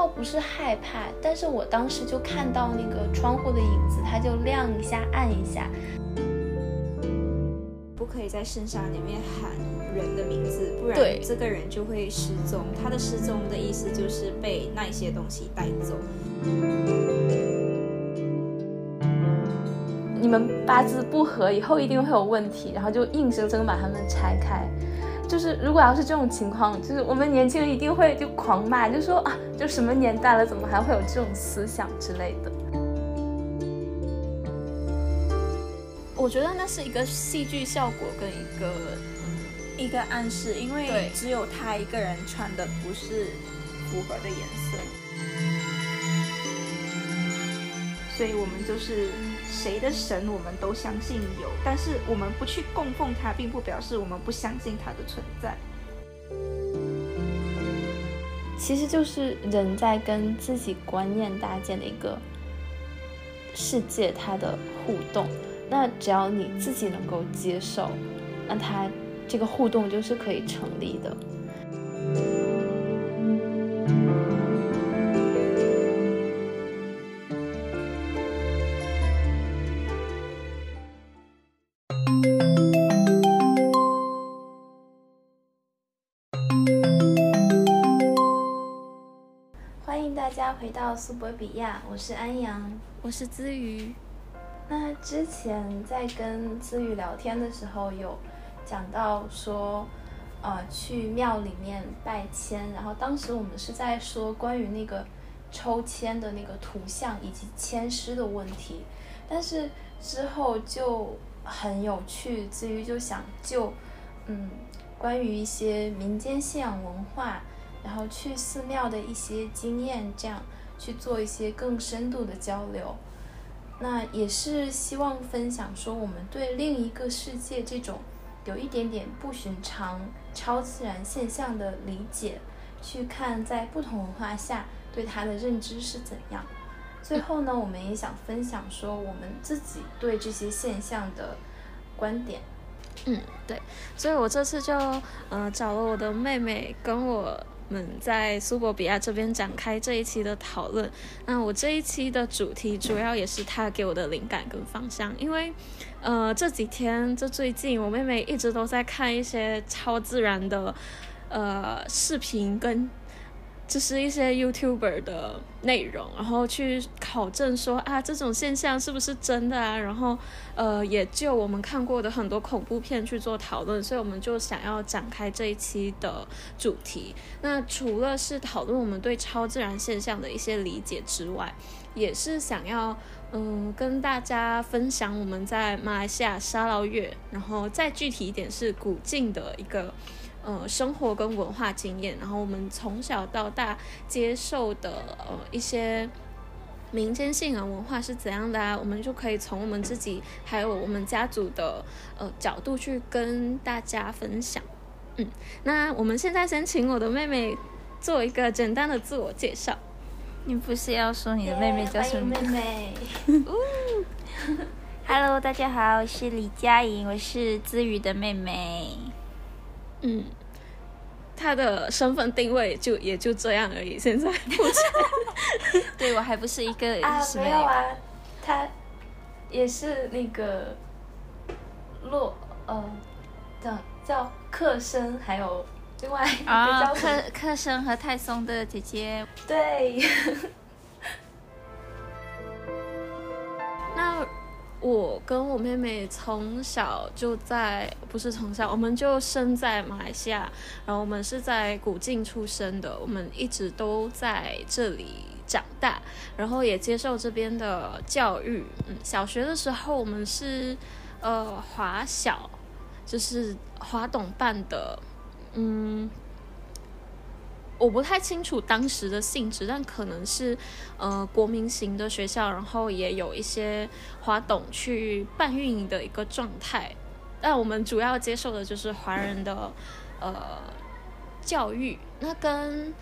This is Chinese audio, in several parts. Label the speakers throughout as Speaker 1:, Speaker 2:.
Speaker 1: 倒不是害怕，但是我当时就看到那个窗户的影子，它就亮一下，暗一下。
Speaker 2: 不可以在圣山里面喊人的名字，不然
Speaker 1: 对
Speaker 2: 这个人就会失踪。他的失踪的意思就是被那些东西带走。
Speaker 1: 你们八字不合，以后一定会有问题，然后就硬生生把他们拆开。就是如果要是这种情况，就是我们年轻人一定会就狂骂，就说啊，就什么年代了，怎么还会有这种思想之类的。
Speaker 3: 我觉得那是一个戏剧效果跟一个
Speaker 2: 一个暗示，因为只有他一个人穿的不是符合的颜色，所以我们就是谁的神我们都相信有，但是我们不去供奉他，并不表示我们不相信他的存在。
Speaker 1: 其实就是人在跟自己观念搭建的一个世界，它的互动。那只要你自己能够接受，那它这个互动就是可以成立的。到苏博比亚，我是安阳。
Speaker 3: 我是资瑜，
Speaker 1: 那之前在跟资瑜聊天的时候，有讲到说，呃，去庙里面拜签，然后当时我们是在说关于那个抽签的那个图像以及签诗的问题，但是之后就很有趣，至于就想就，嗯，关于一些民间信仰文化，然后去寺庙的一些经验，这样去做一些更深度的交流。那也是希望分享说，我们对另一个世界这种有一点点不寻常、超自然现象的理解，去看在不同文化下对它的认知是怎样。最后呢，我们也想分享说，我们自己对这些现象的观点。
Speaker 3: 嗯，对，所以我这次就呃找了我的妹妹跟我们在苏博比亚这边展开这一期的讨论。那我这一期的主题主要也是他给我的灵感跟方向，因为呃这几天就最近我妹妹一直都在看一些超自然的呃视频跟。就是一些 YouTuber 的内容，然后去考证说啊这种现象是不是真的啊，然后呃也就我们看过的很多恐怖片去做讨论，所以我们就想要展开这一期的主题。那除了是讨论我们对超自然现象的一些理解之外，也是想要嗯跟大家分享我们在马来西亚沙捞越，然后再具体一点是古晋的一个。呃，生活跟文化经验，然后我们从小到大接受的呃一些民间信仰文化是怎样的啊？我们就可以从我们自己还有我们家族的呃角度去跟大家分享。嗯，那我们现在先请我的妹妹做一个简单的自我介绍。
Speaker 4: 你不是要说你的妹妹叫什么
Speaker 1: 妹妹。？
Speaker 4: Hello，大家好，我是李佳颖，我是资宇的妹妹。
Speaker 3: 嗯，她的身份定位就也就这样而已。现在目前
Speaker 4: 对我还不是一个
Speaker 1: 啊，
Speaker 4: 什么？
Speaker 1: 没有啊，他也是那个洛呃叫叫克生，还有另外一个
Speaker 4: 啊，
Speaker 1: 叫
Speaker 4: 克克生和泰松的姐姐。
Speaker 1: 对，
Speaker 3: 那我跟我妹妹从小就在，不是从小，我们就生在马来西亚，然后我们是在古晋出生的，我们一直都在这里长大，然后也接受这边的教育。嗯，小学的时候我们是呃华小，就是华董办的，嗯。我不太清楚当时的性质，但可能是呃国民型的学校，然后也有一些华董去办运营的一个状态。但我们主要接受的就是华人的呃教育，那跟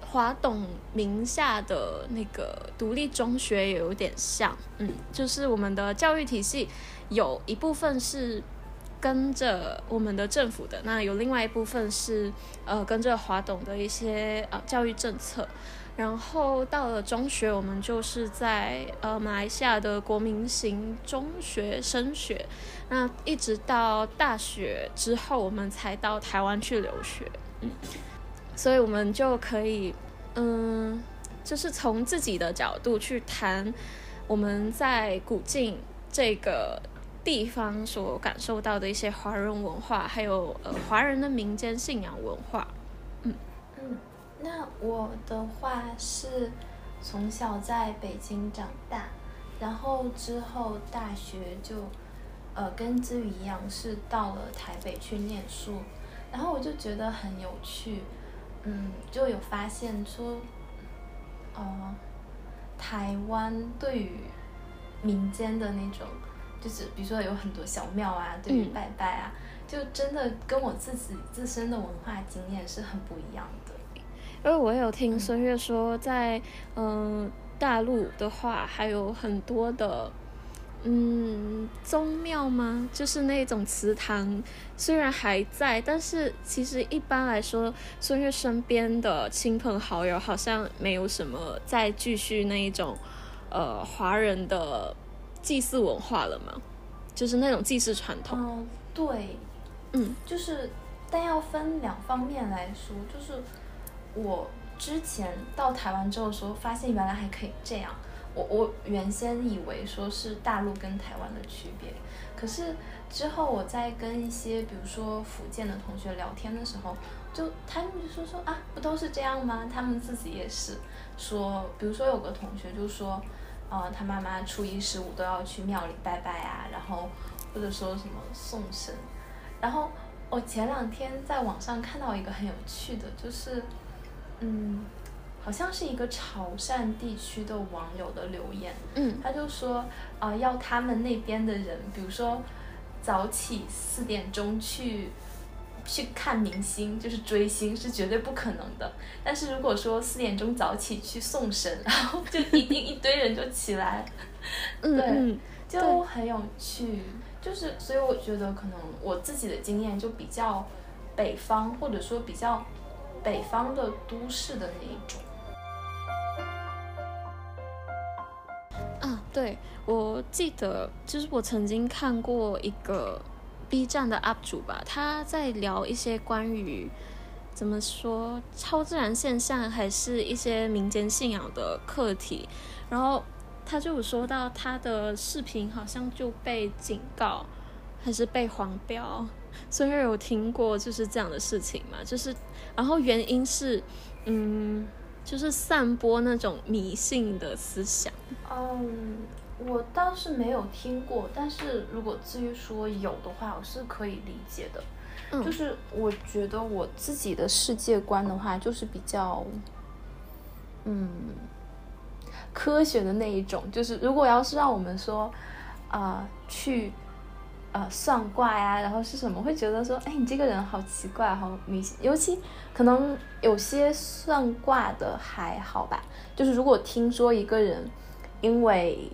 Speaker 3: 华董名下的那个独立中学也有点像，嗯，就是我们的教育体系有一部分是跟着我们的政府的，那有另外一部分是呃跟着华董的一些呃教育政策。然后到了中学，我们就是在呃马来西亚的国民型中学升学，那一直到大学之后，我们才到台湾去留学，嗯，所以我们就可以，嗯，就是从自己的角度去谈我们在古晋这个地方所感受到的一些华人文化，还有呃华人的民间信仰文化。
Speaker 1: 嗯嗯那我的话是从小在北京长大，然后之后大学就呃跟之宇一样是到了台北去念书，然后我就觉得很有趣，嗯，就有发现出，呃，台湾对于民间的那种，就是比如说有很多小庙啊，对于拜拜啊，就真的跟我自己自身的文化经验是很不一样的。
Speaker 3: 因为我有听孙悦说，在嗯大陆的话，还有很多的嗯宗庙吗？就是那种祠堂，虽然还在，但是其实一般来说，孙悦身边的亲朋好友好像没有什么再继续那一种呃华人的祭祀文化了吗，就是那种祭祀传统。
Speaker 1: 嗯，对，嗯，就是，但要分两方面来说，就是。我之前到台湾之后时候，发现原来还可以这样。我我原先以为说是大陆跟台湾的区别，可是之后我在跟一些比如说福建的同学聊天的时候，就他们就说说啊，不都是这样吗？他们自己也是说，比如说有个同学就说，呃，他妈妈初一十五都要去庙里拜拜啊，然后或者说什么送神。然后我前两天在网上看到一个很有趣的，就是。嗯，好像是一个潮汕地区的网友的留言，
Speaker 3: 嗯，
Speaker 1: 他就说啊，要他们那边的人，比如说早起四点钟去去看明星，就是追星是绝对不可能的。但是如果说四点钟早起去送神，然后就一定一堆人就起来，
Speaker 3: 对，
Speaker 1: 就很有趣。就是所以我觉得可能我自己的经验就比较北方，或者说比较。北方的都市的那一种
Speaker 3: 啊，对我记得，就是我曾经看过一个 B 站的 UP 主吧，他在聊一些关于怎么说超自然现象，还是一些民间信仰的课题，然后他就有说到他的视频好像就被警告，还是被黄标。所以有听过就是这样的事情嘛？就是，然后原因是，嗯，就是散播那种迷信的思想。
Speaker 1: 嗯，我倒是没有听过，但是如果至于说有的话，我是可以理解的。
Speaker 3: 嗯，
Speaker 1: 就是我觉得我自己的世界观的话，就是比较，嗯，科学的那一种。就是如果要是让我们说，啊，去。呃，算卦呀，然后是什么？会觉得说，哎，你这个人好奇怪，好迷信。尤其可能有些算卦的还好吧，就是如果听说一个人因为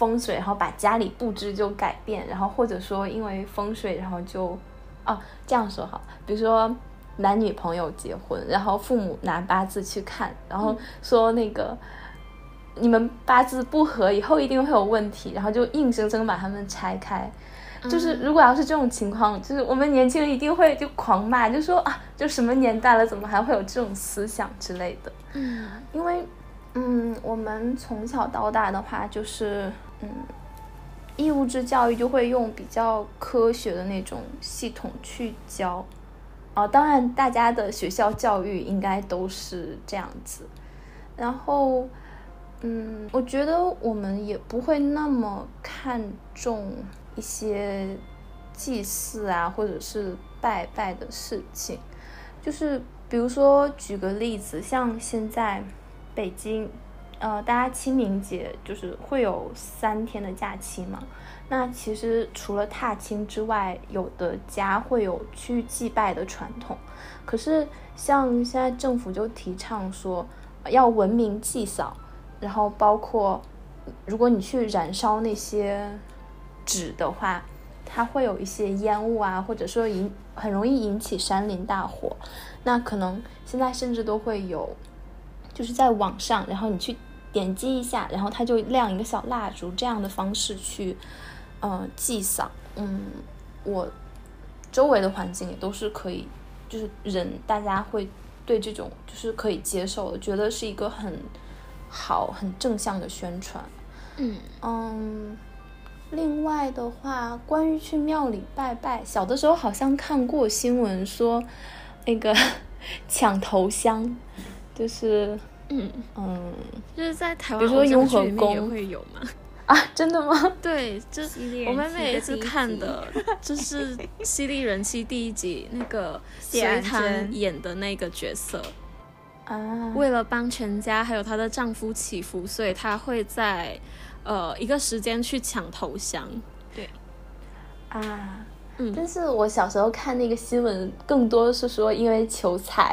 Speaker 1: 风水，然后把家里布置就改变，然后或者说因为风水，然后就，哦，这样说好，比如说男女朋友结婚，然后父母拿八字去看，然后说那个你们八字不合，以后一定会有问题，然后就硬生生把他们拆开。就是如果要是这种情况，就是我们年轻人一定会就狂骂，就说啊，就什么年代了，怎么还会有这种思想之类的。
Speaker 3: 嗯，
Speaker 1: 因为嗯，我们从小到大的话，就是嗯，义务制教育就会用比较科学的那种系统去教。啊，当然大家的学校教育应该都是这样子。然后嗯，我觉得我们也不会那么看重。一些祭祀啊，或者是拜拜的事情，就是比如说举个例子，像现在北京，呃，大家清明节就是会有三天的假期嘛。那其实除了踏青之外，有的家会有去祭拜的传统。可是像现在政府就提倡说要文明祭扫，然后包括如果你去燃烧那些。纸的话，它会有一些烟雾啊，或者说引很容易引起山林大火。那可能现在甚至都会有，就是在网上，然后你去点击一下，然后它就亮一个小蜡烛，这样的方式去，呃，祭扫。嗯，我周围的环境也都是可以，就是人大家会对这种就是可以接受的，觉得是一个很好、很正向的宣传。
Speaker 3: 嗯
Speaker 1: 嗯，另外的话，关于去庙里拜拜，小的时候好像看过新闻说，那个 抢头香，就是
Speaker 3: 嗯，
Speaker 1: 嗯。
Speaker 3: 就是在台湾偶像
Speaker 1: 如说雍和宫。
Speaker 3: 会有吗。
Speaker 1: 啊，真的吗？
Speaker 3: 对，就我妹妹也是看的，就是《犀利人妻》第一集那个隋唐演的那个角色，
Speaker 1: 啊，
Speaker 3: 为了帮全家还有她的丈夫祈福，所以她会在呃一个时间去抢头香。
Speaker 1: 啊，
Speaker 3: 嗯。
Speaker 1: 但是我小时候看那个新闻，更多是说因为求财，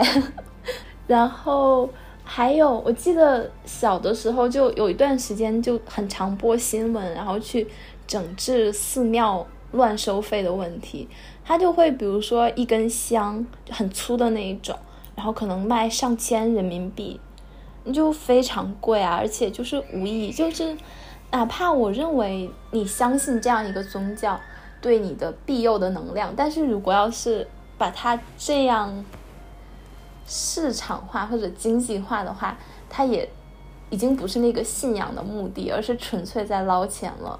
Speaker 1: 然后还有我记得小的时候就有一段时间就很常播新闻，然后去整治寺庙乱收费的问题。他就会比如说一根香很粗的那一种，然后可能卖上千人民币，就非常贵啊，而且就是无意义，就是哪怕我认为你相信这样一个宗教对你的庇佑的能量，但是如果要是把它这样市场化或者经济化的话，它也已经不是那个信仰的目的，而是纯粹在捞钱了。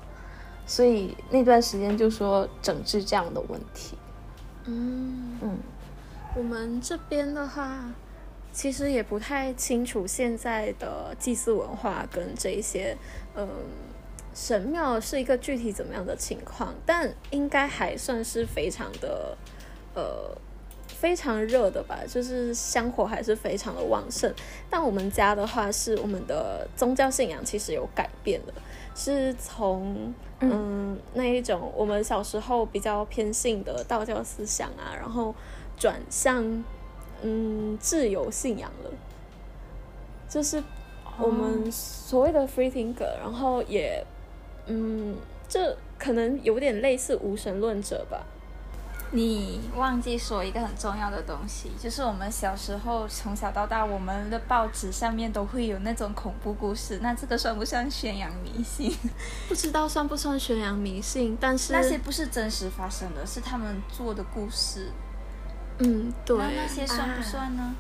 Speaker 1: 所以那段时间就说整治这样的问题。
Speaker 3: 嗯，
Speaker 1: 嗯
Speaker 3: 我们这边的话，其实也不太清楚现在的祭祀文化跟这一些，嗯，神庙是一个具体怎么样的情况，但应该还算是非常的，呃。非常热的吧，就是香火还是非常的旺盛。但我们家的话，是我们的宗教信仰其实有改变了，是从嗯那一种我们小时候比较偏信的道教思想啊，然后转向嗯自由信仰了，就是我们所谓的 free thinker，然后也嗯这可能有点类似无神论者吧。
Speaker 4: 你忘记说一个很重要的东西，就是我们小时候从小到大，我们的报纸上面都会有那种恐怖故事，那这个算不算宣扬迷信？
Speaker 3: 不知道算不算宣扬迷信，但是
Speaker 4: 那些不是真实发生的，是他们做的故事。
Speaker 3: 嗯对，
Speaker 4: 那那些算不
Speaker 1: 啊
Speaker 4: 算呢？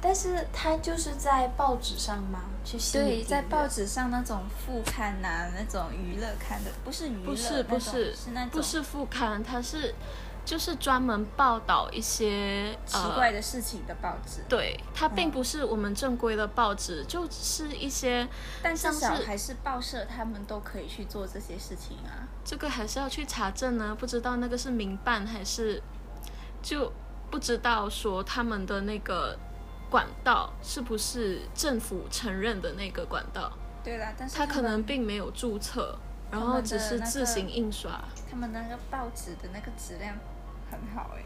Speaker 1: 但是它就是在报纸上嘛？去吸引
Speaker 4: 对，在报纸上那种副刊呐、那种娱乐刊的，不是娱乐，
Speaker 3: 不是不是
Speaker 4: 是那种
Speaker 3: 不是副刊，它是就是专门报道一些
Speaker 4: 奇
Speaker 3: 呃
Speaker 4: 怪的事情的报纸。
Speaker 3: 对，它并
Speaker 4: 嗯
Speaker 3: 不是我们正规的报纸，就是一些，
Speaker 4: 但至
Speaker 3: 像是
Speaker 4: 少还是报社，他们都可以去做这些事情啊。
Speaker 3: 这个还是要去查证呢，不知道那个是民办还是，就不知道说他们的那个管道是不是政府承认的那个管道，
Speaker 4: 对啦，但是
Speaker 3: 他可能并没有注册，然后只是自行印刷。
Speaker 4: 他们那个报纸的那个质量很好哎、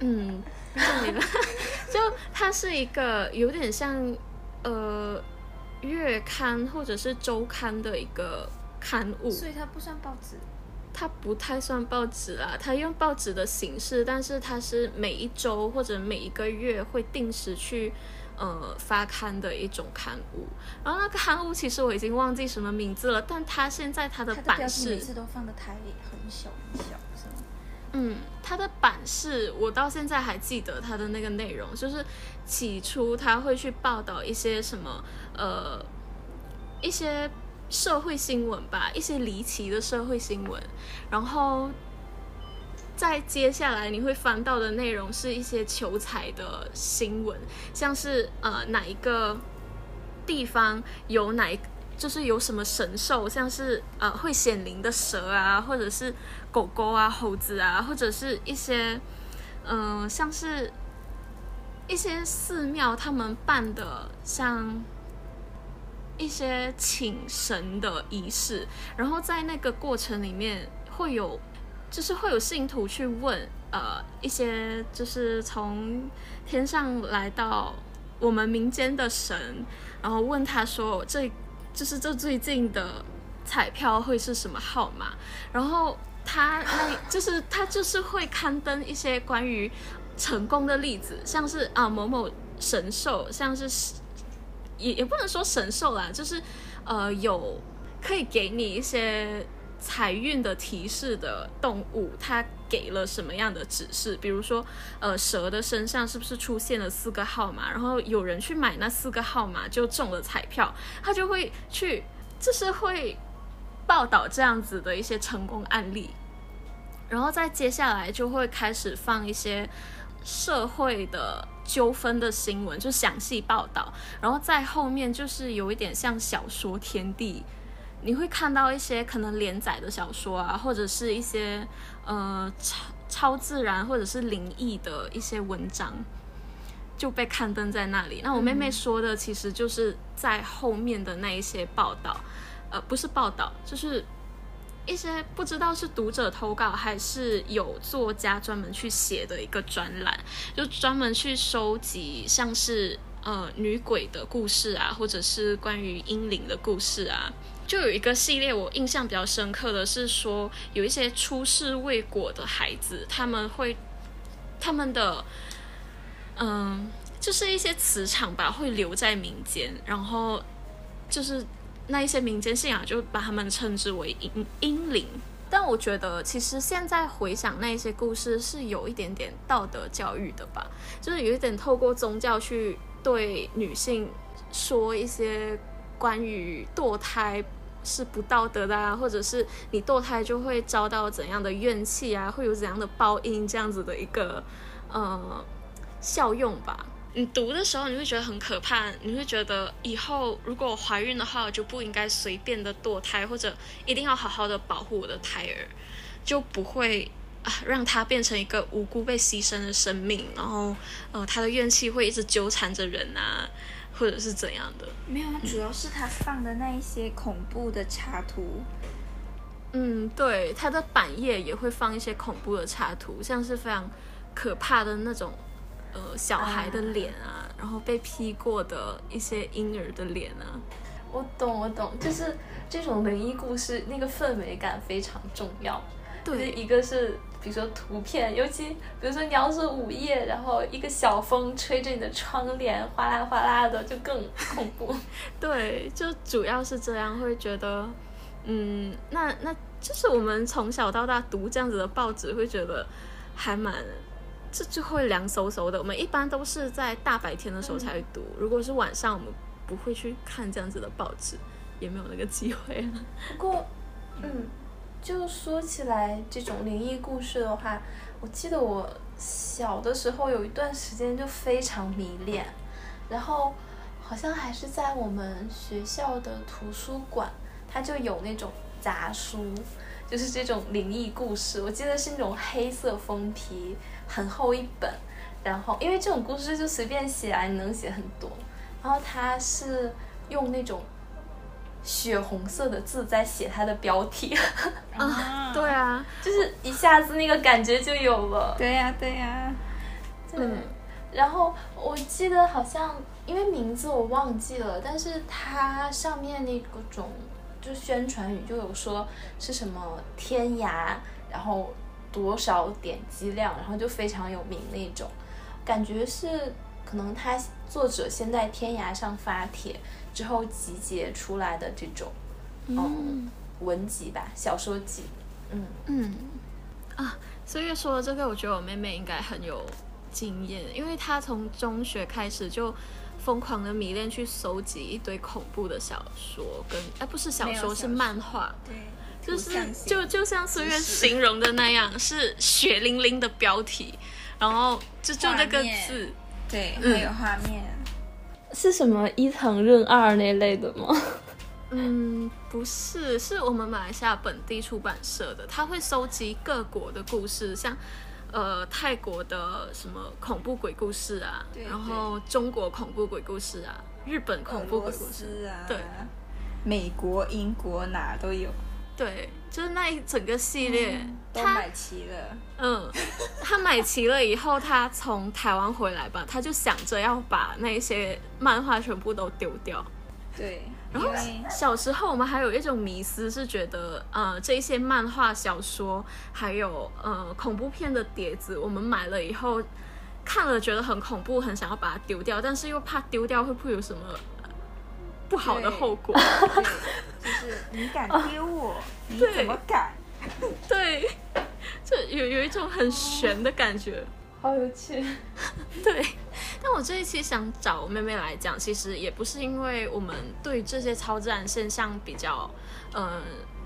Speaker 3: 嗯，就它是一个有点像呃月刊或者是周刊的一个刊物，
Speaker 4: 所以它不算报纸。
Speaker 3: 它不太算报纸啦，它用报纸的形式，但是它是每一周或者每一个月会定时去呃发刊的一种刊物。然后那个刊物其实我已经忘记什么名字了，但它现在它的版式
Speaker 4: 题每次都放的太很小很小？
Speaker 3: 嗯，它的版式我到现在还记得它的那个内容，就是起初他会去报道一些什么呃一些社会新闻吧，一些离奇的社会新闻，然后再接下来你会翻到的内容是一些求财的新闻，像是呃哪一个地方有哪一就是有什么神兽，像是呃会显灵的蛇啊，或者是狗狗啊、猴子啊，或者是一些嗯、像是一些寺庙他们办的像一些请神的仪式，然后在那个过程里面会有，就是会有信徒去问呃一些就是从天上来到我们民间的神，然后问他说这就是这最近的彩票会是什么号码，然后他那就是他就是会刊登一些关于成功的例子，像是啊某某神兽，像是也也不能说神兽啦，就是呃有可以给你一些财运的提示的动物，它给了什么样的指示？比如说，呃，蛇的身上是不是出现了四个号码？然后有人去买那四个号码就中了彩票，他就会去，就是会报道这样子的一些成功案例。然后再接下来就会开始放一些社会的纠纷的新闻，就详细报道。然后在后面就是有一点像小说天地，你会看到一些可能连载的小说啊，或者是一些呃超超自然或者是灵异的一些文章就被刊登在那里。那我妹妹说的其实就是在后面的那一些报道，呃，不是报道，就是。一些不知道是读者投稿还是有作家专门去写的一个专栏，就专门去收集像是呃女鬼的故事啊，或者是关于阴灵的故事啊。就有一个系列我印象比较深刻的是说，有一些出世未果的孩子，他们会他们的嗯，就是一些磁场吧，会留在民间，然后就是。那一些民间信仰就把他们称之为阴阴灵，但我觉得其实现在回想那些故事是有一点点道德教育的吧，就是有一点透过宗教去对女性说一些关于堕胎是不道德的啊，或者是你堕胎就会遭到怎样的怨气啊，会有怎样的报应这样子的一个呃效用吧。你读的时候，你会觉得很可怕，你会觉得以后如果我怀孕的话，我就不应该随便的堕胎，或者一定要好好的保护我的胎儿，就不会啊让他变成一个无辜被牺牲的生命，然后呃他的怨气会一直纠缠着人啊，或者是怎样的？
Speaker 4: 没有，主要是他放的那一些恐怖的插图。
Speaker 3: 嗯，对，他的版页也会放一些恐怖的插图，像是非常可怕的那种。呃，小孩的脸啊，然后被 P 过的一些婴儿的脸啊，
Speaker 1: 我懂，我懂，就是这种灵异故事，那个氛围感非常重要。
Speaker 3: 对，
Speaker 1: 一个是比如说图片，尤其比如说你要是午夜，然后一个小风吹着你的窗帘，哗啦哗啦的，就更恐怖。
Speaker 3: 对，就主要是这样，会觉得，嗯，那那就是我们从小到大读这样子的报纸，会觉得还蛮。这就会凉飕飕的。我们一般都是在大白天的时候才会读，如果是晚上，我们不会去看这样子的报纸，也没有那个机会了。
Speaker 1: 不过，嗯，就说起来这种灵异故事的话，我记得我小的时候有一段时间就非常迷恋，然后好像还是在我们学校的图书馆，它就有那种杂书，就是这种灵异故事。我记得是那种黑色封皮。很厚一本，然后因为这种故事就随便写啊，你能写很多。然后他是用那种血红色的字在写他的标题，
Speaker 3: 啊，对啊，
Speaker 1: 就是一下子那个感觉就有了。
Speaker 4: 对呀，对呀，
Speaker 1: 嗯。然后我记得好像因为名字我忘记了，但是它上面那个种就宣传语就有说是什么天涯，然后。多少点击量，然后就非常有名那种，感觉是可能他作者先在天涯上发帖之后集结出来的这种，嗯，文集吧，小说集，嗯。
Speaker 3: 嗯。啊，所以说这个，我觉得我妹妹应该很有经验，因为她从中学开始就疯狂的迷恋去搜集一堆恐怖的小说，跟哎不是小说。是漫画，
Speaker 4: 对。
Speaker 3: 就是就就像岁月形容的那样，是血淋淋的标题，然后就就那个字，
Speaker 4: 对，还有画面，
Speaker 1: 是什么伊藤润二那类的吗？
Speaker 3: 嗯，不是，是我们马来西亚本地出版社的，他会收集各国的故事，像呃泰国的什么恐怖鬼故事啊，然后中国恐怖鬼故事啊，日本恐怖鬼故事
Speaker 4: 啊，
Speaker 3: 对，
Speaker 4: 美国、英国哪都有。
Speaker 3: 对，就是那一整个系列，
Speaker 4: 都买齐了。
Speaker 3: 嗯，他买齐了以后，他从台湾回来吧，他就想着要把那些漫画全部都丢掉。
Speaker 4: 对，
Speaker 3: 然后小时候我们还有一种迷思，是觉得呃这些漫画小说还有呃恐怖片的碟子，我们买了以后看了觉得很恐怖，很想要把它丢掉，但是又怕丢掉会不会有什么不好的后果。
Speaker 2: 对，就是你敢丢我，你怎么敢？
Speaker 3: 对，就有有一种很悬的感觉。
Speaker 1: 好有趣。
Speaker 3: 对，但我这一期想找我妹妹来讲，其实也不是因为我们对这些超自然现象比较，嗯、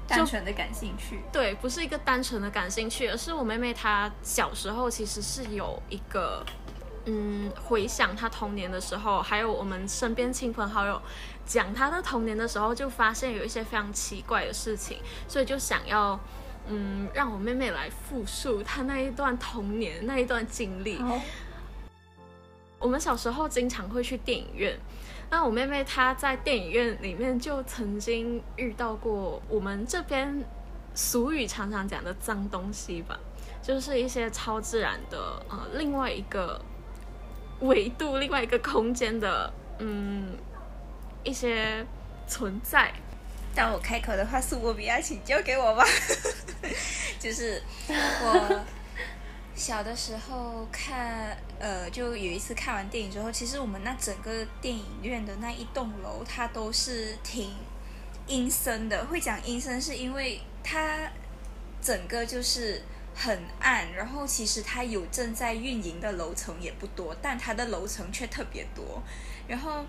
Speaker 2: 单纯的感兴趣。
Speaker 3: 对，不是一个单纯的感兴趣，而是我妹妹她小时候其实是有一个，嗯，回想她童年的时候，还有我们身边亲朋好友讲他的童年的时候，就发现有一些非常奇怪的事情，所以就想要，嗯，让我妹妹来复述她那一段童年那一段经历。我们小时候经常会去电影院，那我妹妹她在电影院里面就曾经遇到过我们这边俗语常常讲的脏东西吧，就是一些超自然的呃另外一个维度、另外一个空间的嗯一些存在。
Speaker 2: 当我开口的话，苏博比亚，请交给我吧。就是我小的时候看，呃，就有一次看完电影之后，其实我们那整个电影院的那一栋楼，它都是挺阴森的。会讲阴森，是因为它整个就是很暗，然后其实它有正在运营的楼层也不多，但它的楼层却特别多。然后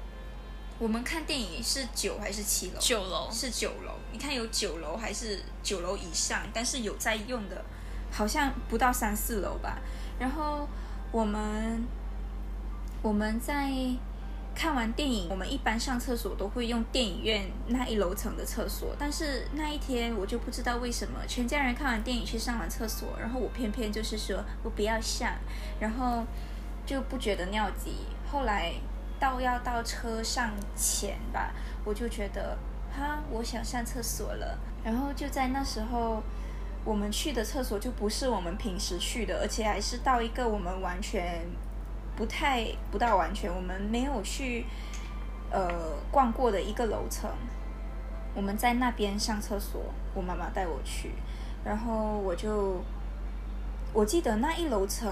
Speaker 2: 我们看电影是九还是七楼？
Speaker 3: 九楼
Speaker 2: 是九楼，你看有九楼还是九楼以上，但是有在用的，好像不到三四楼吧。然后我们我们在看完电影，我们一般上厕所都会用电影院那一楼层的厕所，但是那一天我就不知道为什么，全家人看完电影去上完厕所，然后我偏偏就是说我不要上，然后就不觉得尿急。后来到要到车上前吧，我就觉得哈，我想上厕所了。然后就在那时候，我们去的厕所就不是我们平时去的，而且还是到一个我们完全不太不到完全，我们没有去呃逛过的一个楼层。我们在那边上厕所，我妈妈带我去，然后我就我记得那一楼层，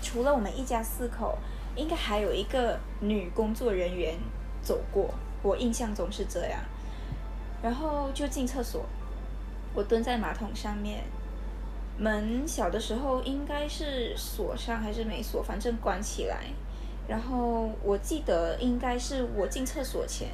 Speaker 2: 除了我们一家四口，应该还有一个女工作人员走过，我印象中是这样。然后就进厕所，我蹲在马桶上面，门小的时候应该是锁上还是没锁，反正关起来。然后我记得应该是我进厕所前，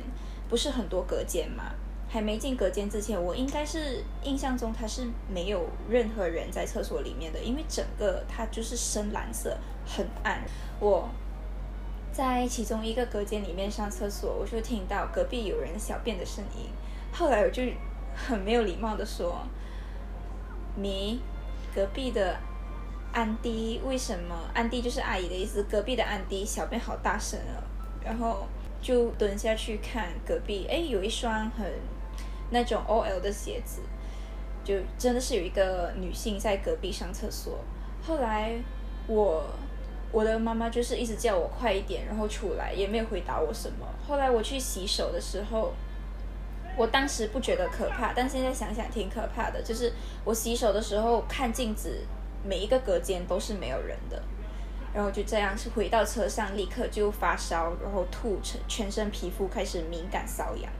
Speaker 2: 不是很多隔间嘛，还没进隔间之前，我应该是印象中它是没有任何人在厕所里面的，因为整个它就是深蓝色，很暗。我在其中一个隔间里面上厕所，我就听到隔壁有人小便的声音。后来我就很没有礼貌的说：“你隔壁的安迪为什么？安迪就是阿姨的意思，隔壁的安迪小便好大声啊！”然后就蹲下去看隔壁，哎，有一双很那种 OL 的鞋子，就真的是有一个女性在隔壁上厕所。后来我我的妈妈就是一直叫我快一点，然后出来，也没有回答我什么。后来我去洗手的时候，我当时不觉得可怕，但现在想想挺可怕的。就是我洗手的时候看镜子，每一个隔间都是没有人的，然后就这样是回到车上，立刻就发烧，然后吐，全全身皮肤开始敏感瘙痒。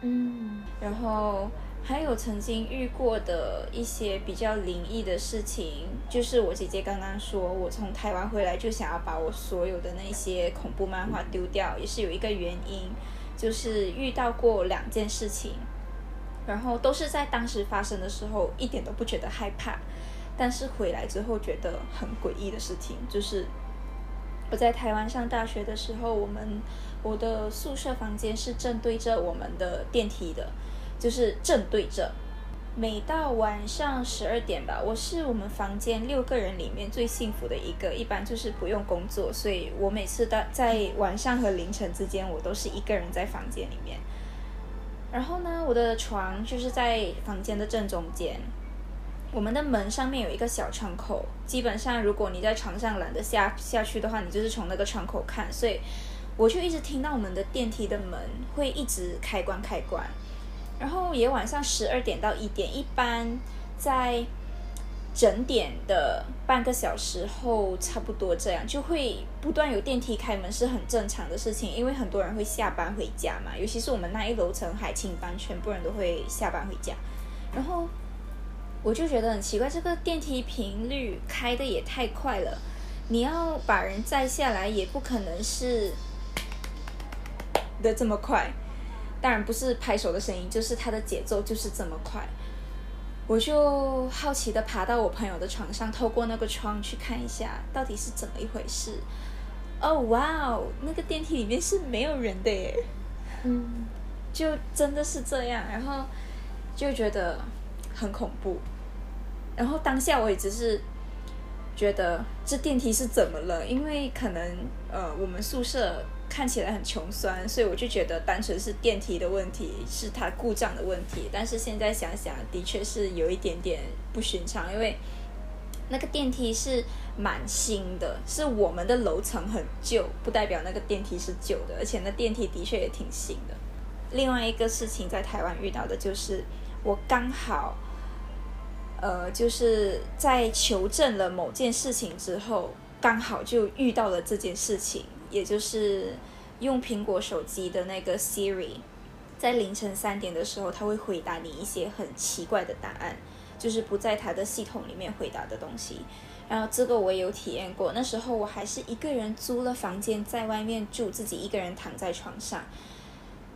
Speaker 1: 嗯，
Speaker 2: 然后还有曾经遇过的一些比较灵异的事情，就是我姐姐刚刚说，我从台湾回来就想要把我所有的那些恐怖漫画丢掉，也是有一个原因，就是遇到过两件事情，然后都是在当时发生的时候一点都不觉得害怕，但是回来之后觉得很诡异的事情，就是我在台湾上大学的时候，我们我的宿舍房间是正对着我们的电梯的，就是正对着。每到晚上十二点吧，我是我们房间六个人里面最幸福的一个，一般就是不用工作，所以我每次到在晚上和凌晨之间，我都是一个人在房间里面。然后呢，我的床就是在房间的正中间，我们的门上面有一个小窗口，基本上如果你在床上懒得下下去的话，你就是从那个窗口看，所以我就一直听到我们的电梯的门会一直开关开关，然后也晚上十二点到一点，一般在整点的半个小时后，差不多这样就会不断有电梯开门，是很正常的事情，因为很多人会下班回家嘛，尤其是我们那一楼层海青班，全部人都会下班回家，然后我就觉得很奇怪，这个电梯频率开的也太快了，你要把人载下来也不可能是的这么快。当然不是拍手的声音，就是它的节奏就是这么快。我就好奇的爬到我朋友的床上，透过那个窗去看一下，到底是怎么一回事。哦，哇哦，那个电梯里面是没有人的耶。嗯，就真的是这样，然后就觉得很恐怖。然后当下我也只是觉得这电梯是怎么了，因为可能呃我们宿舍。看起来很穷酸，所以我就觉得单纯是电梯的问题，是它故障的问题。但是现在想想，的确是有一点点不寻常，因为那个电梯是蛮新的，是我们的楼层很旧，不代表那个电梯是旧的，而且那电梯的确也挺新的。另外一个事情在台湾遇到的就是，我刚好，呃，就是在求证了某件事情之后，刚好就遇到了这件事情。也就是用苹果手机的那个 Siri，在凌晨三点的时候，他会回答你一些很奇怪的答案，就是不在他的系统里面回答的东西。然后这个我也有体验过，那时候我还是一个人租了房间在外面住，自己一个人躺在床上，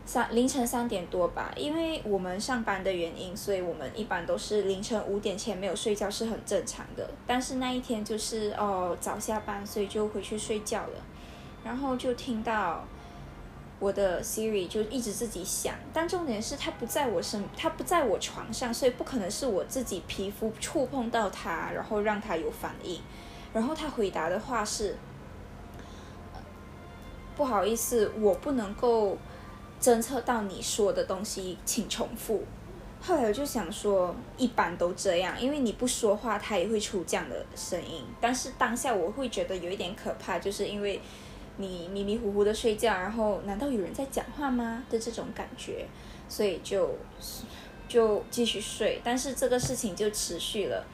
Speaker 2: 三凌晨三点多吧，因为我们上班的原因，所以我们一般都是凌晨五点前没有睡觉是很正常的。但是那一天就是哦早下班，所以就回去睡觉了。然后就听到我的 Siri 就一直自己响，但重点是它不在我身，它不在我床上，所以不可能是我自己皮肤触碰到它，然后让它有反应。然后他回答的话是：不好意思，我不能够侦测到你说的东西，请重复。后来我就想说，一般都这样，因为你不说话，它也会出这样的声音。但是当下我会觉得有一点可怕，就是因为。你迷迷糊糊的睡觉，然后难道有人在讲话吗的这种感觉，所以就就继续睡。但是这个事情就持续了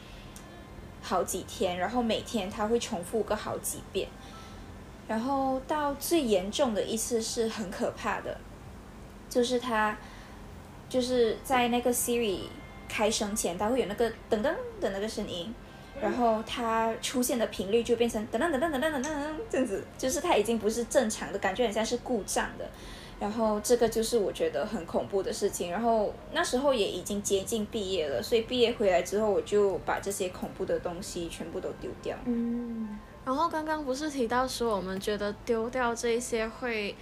Speaker 2: 好几天，然后每天他会重复个好几遍，然后到最严重的一次是很可怕的，就是他就是在那个 Siri 开声前，他会有那个噔噔的那个声音。然后它出现的频率就变成噔噔噔噔噔噔噔噔这样子，就是它已经不是正常的，感觉很像是故障的。然后这个就是我觉得很恐怖的事情。然后那时候也已经接近毕业了，所以毕业回来之后，我就把这些恐怖的东西全部都丢掉。
Speaker 3: 嗯。然后刚刚不是提到说我们觉得丢掉这些会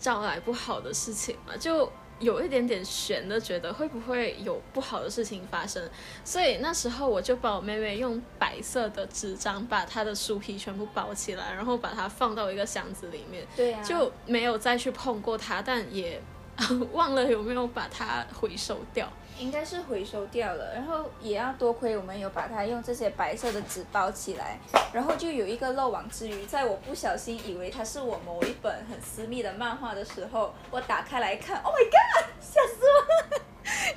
Speaker 3: 招来不好的事情吗？就。有一点点悬的，觉得会不会有不好的事情发生，所以那时候我就把我妹妹用白色的纸张把她的书皮全部包起来，然后把它放到一个箱子里面，
Speaker 2: 对啊，
Speaker 3: 就没有再去碰过它，但也 忘了有没有把它回收掉。
Speaker 2: 应该是回收掉了，然后也要多亏我们有把它用这些白色的纸包起来，然后就有一个漏网之鱼，在我不小心以为它是我某一本很私密的漫画的时候，我打开来看，Oh my god，吓死我了，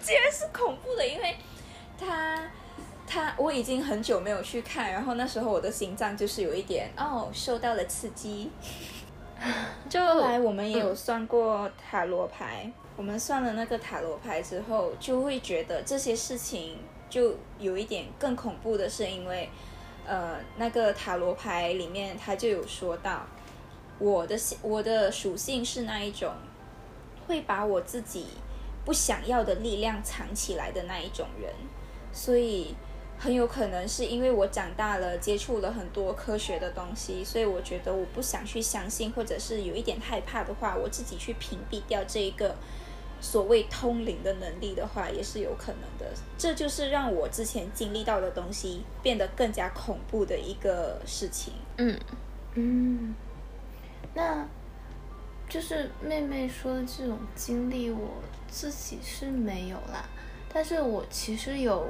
Speaker 2: 竟然是恐怖的，因为它它我已经很久没有去看，然后那时候我的心脏就是有一点哦受到了刺激，就 后来我们也有算过塔罗牌。我们算了那个塔罗牌之后，就会觉得这些事情就有一点更恐怖的是，因为，呃，那个塔罗牌里面他就有说到，我的我的属性是那一种，会把我自己不想要的力量藏起来的那一种人，所以。很有可能是因为我长大了，接触了很多科学的东西，所以我觉得我不想去相信，或者是有一点害怕的话，我自己去屏蔽掉这一个所谓通灵的能力的话，也是有可能的。这就是让我之前经历到的东西变得更加恐怖的一个事情。
Speaker 3: 嗯
Speaker 1: 嗯，那就是妹妹说的这种经历，我自己是没有啦，但是我其实有。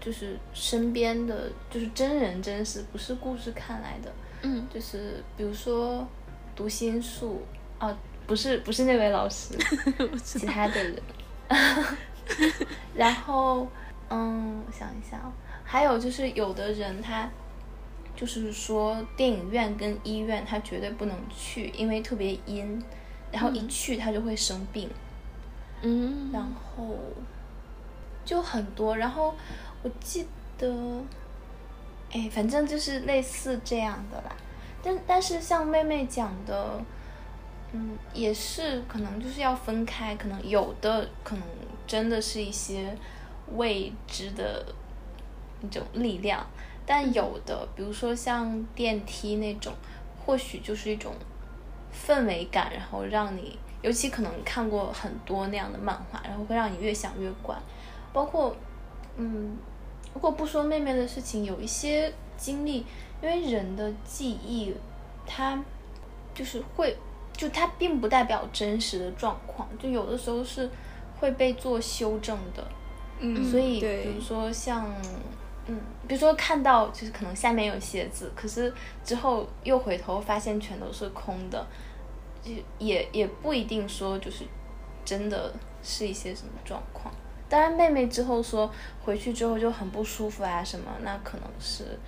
Speaker 1: 就是身边的，就是真人真事，不是故事看来的。
Speaker 3: 嗯，
Speaker 1: 就是比如说读心术，哦，不是不是那位老师，其他的人。然后，嗯，我想一下哦，还有就是有的人他就是说电影院跟医院他绝对不能去，因为特别阴，然后一去他就会生病。
Speaker 3: 嗯，
Speaker 1: 然后就很多，然后我记得，哎，反正就是类似这样的啦。但但是像妹妹讲的，嗯，也是可能就是要分开，可能有的可能真的是一些未知的那种力量，但有的，比如说像电梯那种，或许就是一种氛围感，然后让你。尤其可能看过很多那样的漫画，然后会让你越想越怪。包括，嗯，如果不说妹妹的事情，有一些经历，因为人的记忆，它就是会，就它并不代表真实的状况，就有的时候是会被做修正的。
Speaker 2: 嗯，
Speaker 1: 所以比如说像，嗯，比如说看到就是可能下面有鞋子，可是之后又回头发现全都是空的。也也不一定说就是真的是一些什么状况。当然，妹妹之后说回去之后就很不舒服啊什么，那可能是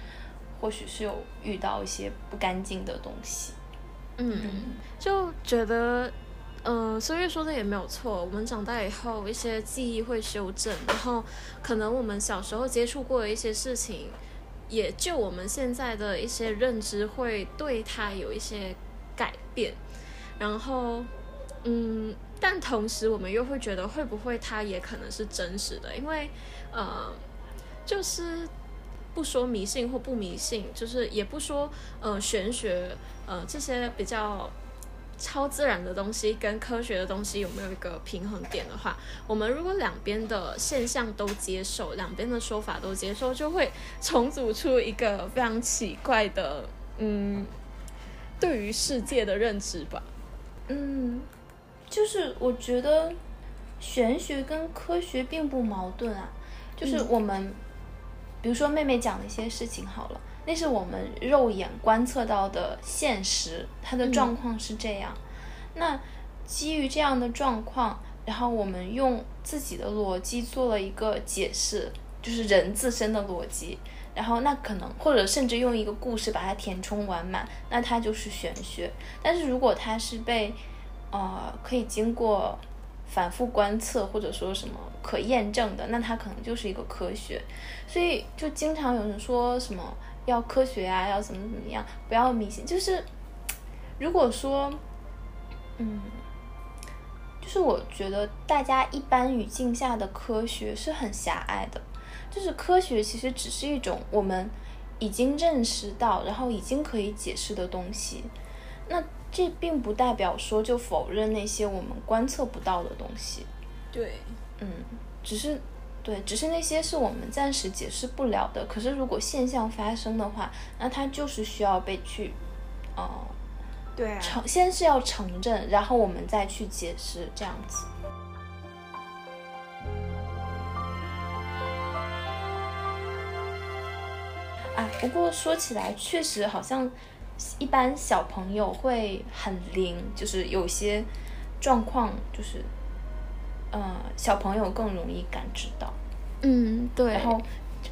Speaker 1: 或许是有遇到一些不干净的东西。
Speaker 3: 嗯，就觉得，嗯，孙悦说的也没有错。我们长大以后，一些记忆会修正，然后可能我们小时候接触过的一些事情，也就我们现在的一些认知会对它有一些改变。然后，嗯，但同时我们又会觉得，会不会它也可能是真实的？因为，呃，就是不说迷信或不迷信，就是也不说，呃，玄学，呃，这些比较超自然的东西跟科学的东西有没有一个平衡点的话，我们如果两边的现象都接受，两边的说法都接受，就会重组出一个非常奇怪的，嗯，对于世界的认知吧。
Speaker 1: 嗯，就是我觉得玄学跟科学并不矛盾啊。就是我们，比如说妹妹讲的一些事情好了，那是我们肉眼观测到的现实，它的状况是这样。那基于这样的状况，然后我们用自己的逻辑做了一个解释，就是人自身的逻辑。然后那可能或者甚至用一个故事把它填充完满，那它就是玄学。但是如果它是被，呃，可以经过反复观测或者说什么可验证的，那它可能就是一个科学。所以就经常有人说什么要科学啊，要怎么怎么样，不要迷信。就是如果说，嗯，就是我觉得大家一般语境下的科学是很狭隘的。就是科学其实只是一种我们已经认识到，然后已经可以解释的东西。那这并不代表说就否认那些我们观测不到的东西。
Speaker 2: 对，
Speaker 1: 嗯，只是对，只是那些是我们暂时解释不了的。可是如果现象发生的话，那它就是需要被去，呃，
Speaker 2: 对，
Speaker 1: 承先是要承认，然后我们再去解释这样子。啊不过说起来，确实好像一般小朋友会很灵，就是有些状况，就是呃，小朋友更容易感知到。
Speaker 3: 嗯，对。
Speaker 1: 然后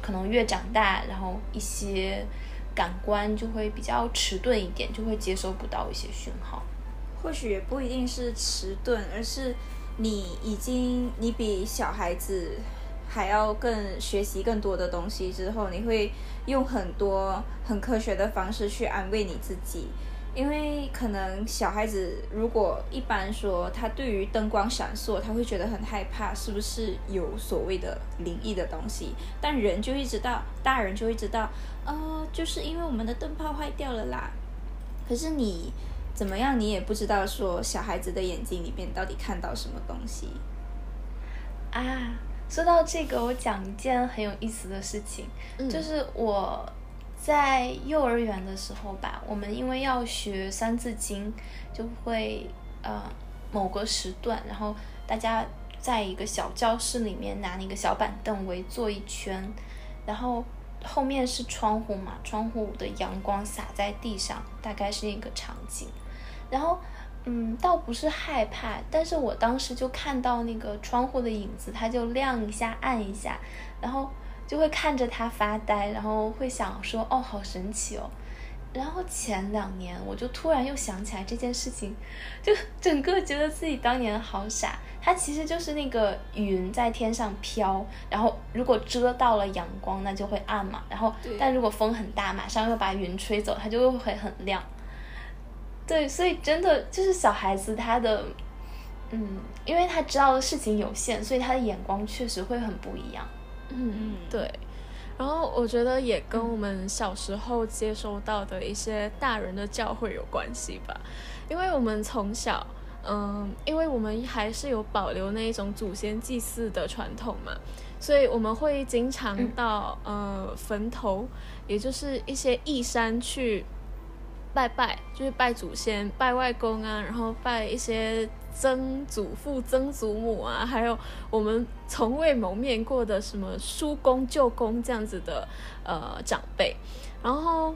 Speaker 1: 可能越长大，然后一些感官就会比较迟钝一点，就会接收不到一些讯号。
Speaker 2: 或许也不一定是迟钝，而是你已经你比小孩子。还要更学习更多的东西之后，你会用很多很科学的方式去安慰你自己，因为可能小孩子如果一般说他对于灯光闪烁，他会觉得很害怕，是不是有所谓的灵异的东西？但人就会知道，大人就会知道，呃，就是因为我们的灯泡坏掉了啦。可是你怎么样，你也不知道说小孩子的眼睛里面到底看到什么东西
Speaker 1: 啊。说到这个，我讲一件很有意思的事情，就是我在幼儿园的时候吧，我们因为要学《三字经》，就会呃某个时段，然后大家在一个小教室里面拿那个小板凳围坐一圈，然后后面是窗户嘛，窗户的阳光洒在地上，大概是一个场景，然后。嗯，倒不是害怕，但是我当时就看到那个窗户的影子，它就亮一下，暗一下，然后就会看着它发呆，然后会想说哦，好神奇哦。然后前两年我就突然又想起来这件事情，就整个觉得自己当年好傻。它其实就是那个云在天上飘，然后如果遮到了阳光，那就会暗嘛。然后但如果风很大，马上又把云吹走，它就会很亮。对，所以真的就是小孩子他的，嗯，因为他知道的事情有限，所以他的眼光确实会很不一样。
Speaker 3: 嗯嗯，对。然后我觉得也跟我们小时候接收到的一些大人的教诲有关系吧，因为我们从小，嗯，因为我们还是有保留那一种祖先祭祀的传统嘛，所以我们会经常到呃坟头，也就是一些义山去拜拜，就是拜祖先、拜外公啊，然后拜一些。曾祖父、曾祖母啊，还有我们从未谋面过的什么叔公、舅公这样子的呃长辈，然后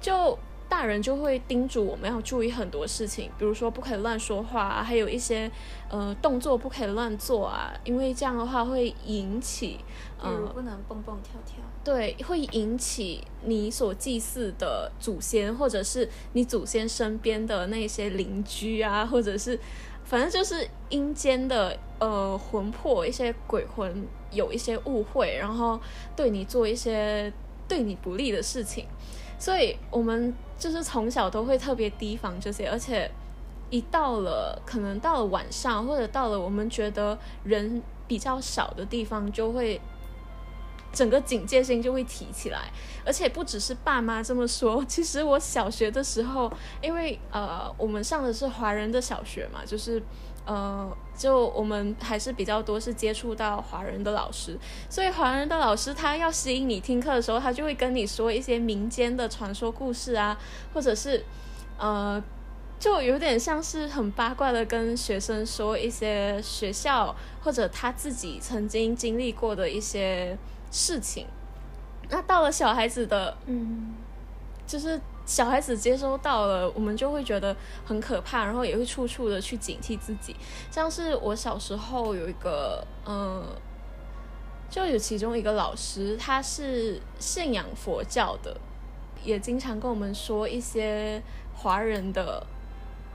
Speaker 3: 就大人就会叮嘱我们要注意很多事情，比如说不可以乱说话啊，还有一些呃动作不可以乱做啊，因为这样的话会引起，
Speaker 2: 比如不能蹦蹦跳跳，
Speaker 3: 对，会引起你所祭祀的祖先，或者是你祖先身边的那些邻居啊，或者是。反正就是阴间的呃魂魄，一些鬼魂有一些误会，然后对你做一些对你不利的事情，所以我们就是从小都会特别提防这些，而且一到了可能到了晚上，或者到了我们觉得人比较少的地方，就会。整个警戒心就会提起来，而且不只是爸妈这么说。其实我小学的时候，因为呃，我们上的是华人的小学嘛，就是呃，就我们还是比较多是接触到华人的老师，所以华人的老师他要吸引你听课的时候，他就会跟你说一些民间的传说故事啊，或者是呃，就有点像是很八卦的跟学生说一些学校或者他自己曾经经历过的一些。事情，那到了小孩子的，嗯，就是小孩子接收到了，我们就会觉得很可怕，然后也会处处的去警惕自己。像是我小时候有一个，嗯，就有其中一个老师，他是信仰佛教的，也经常跟我们说一些华人的，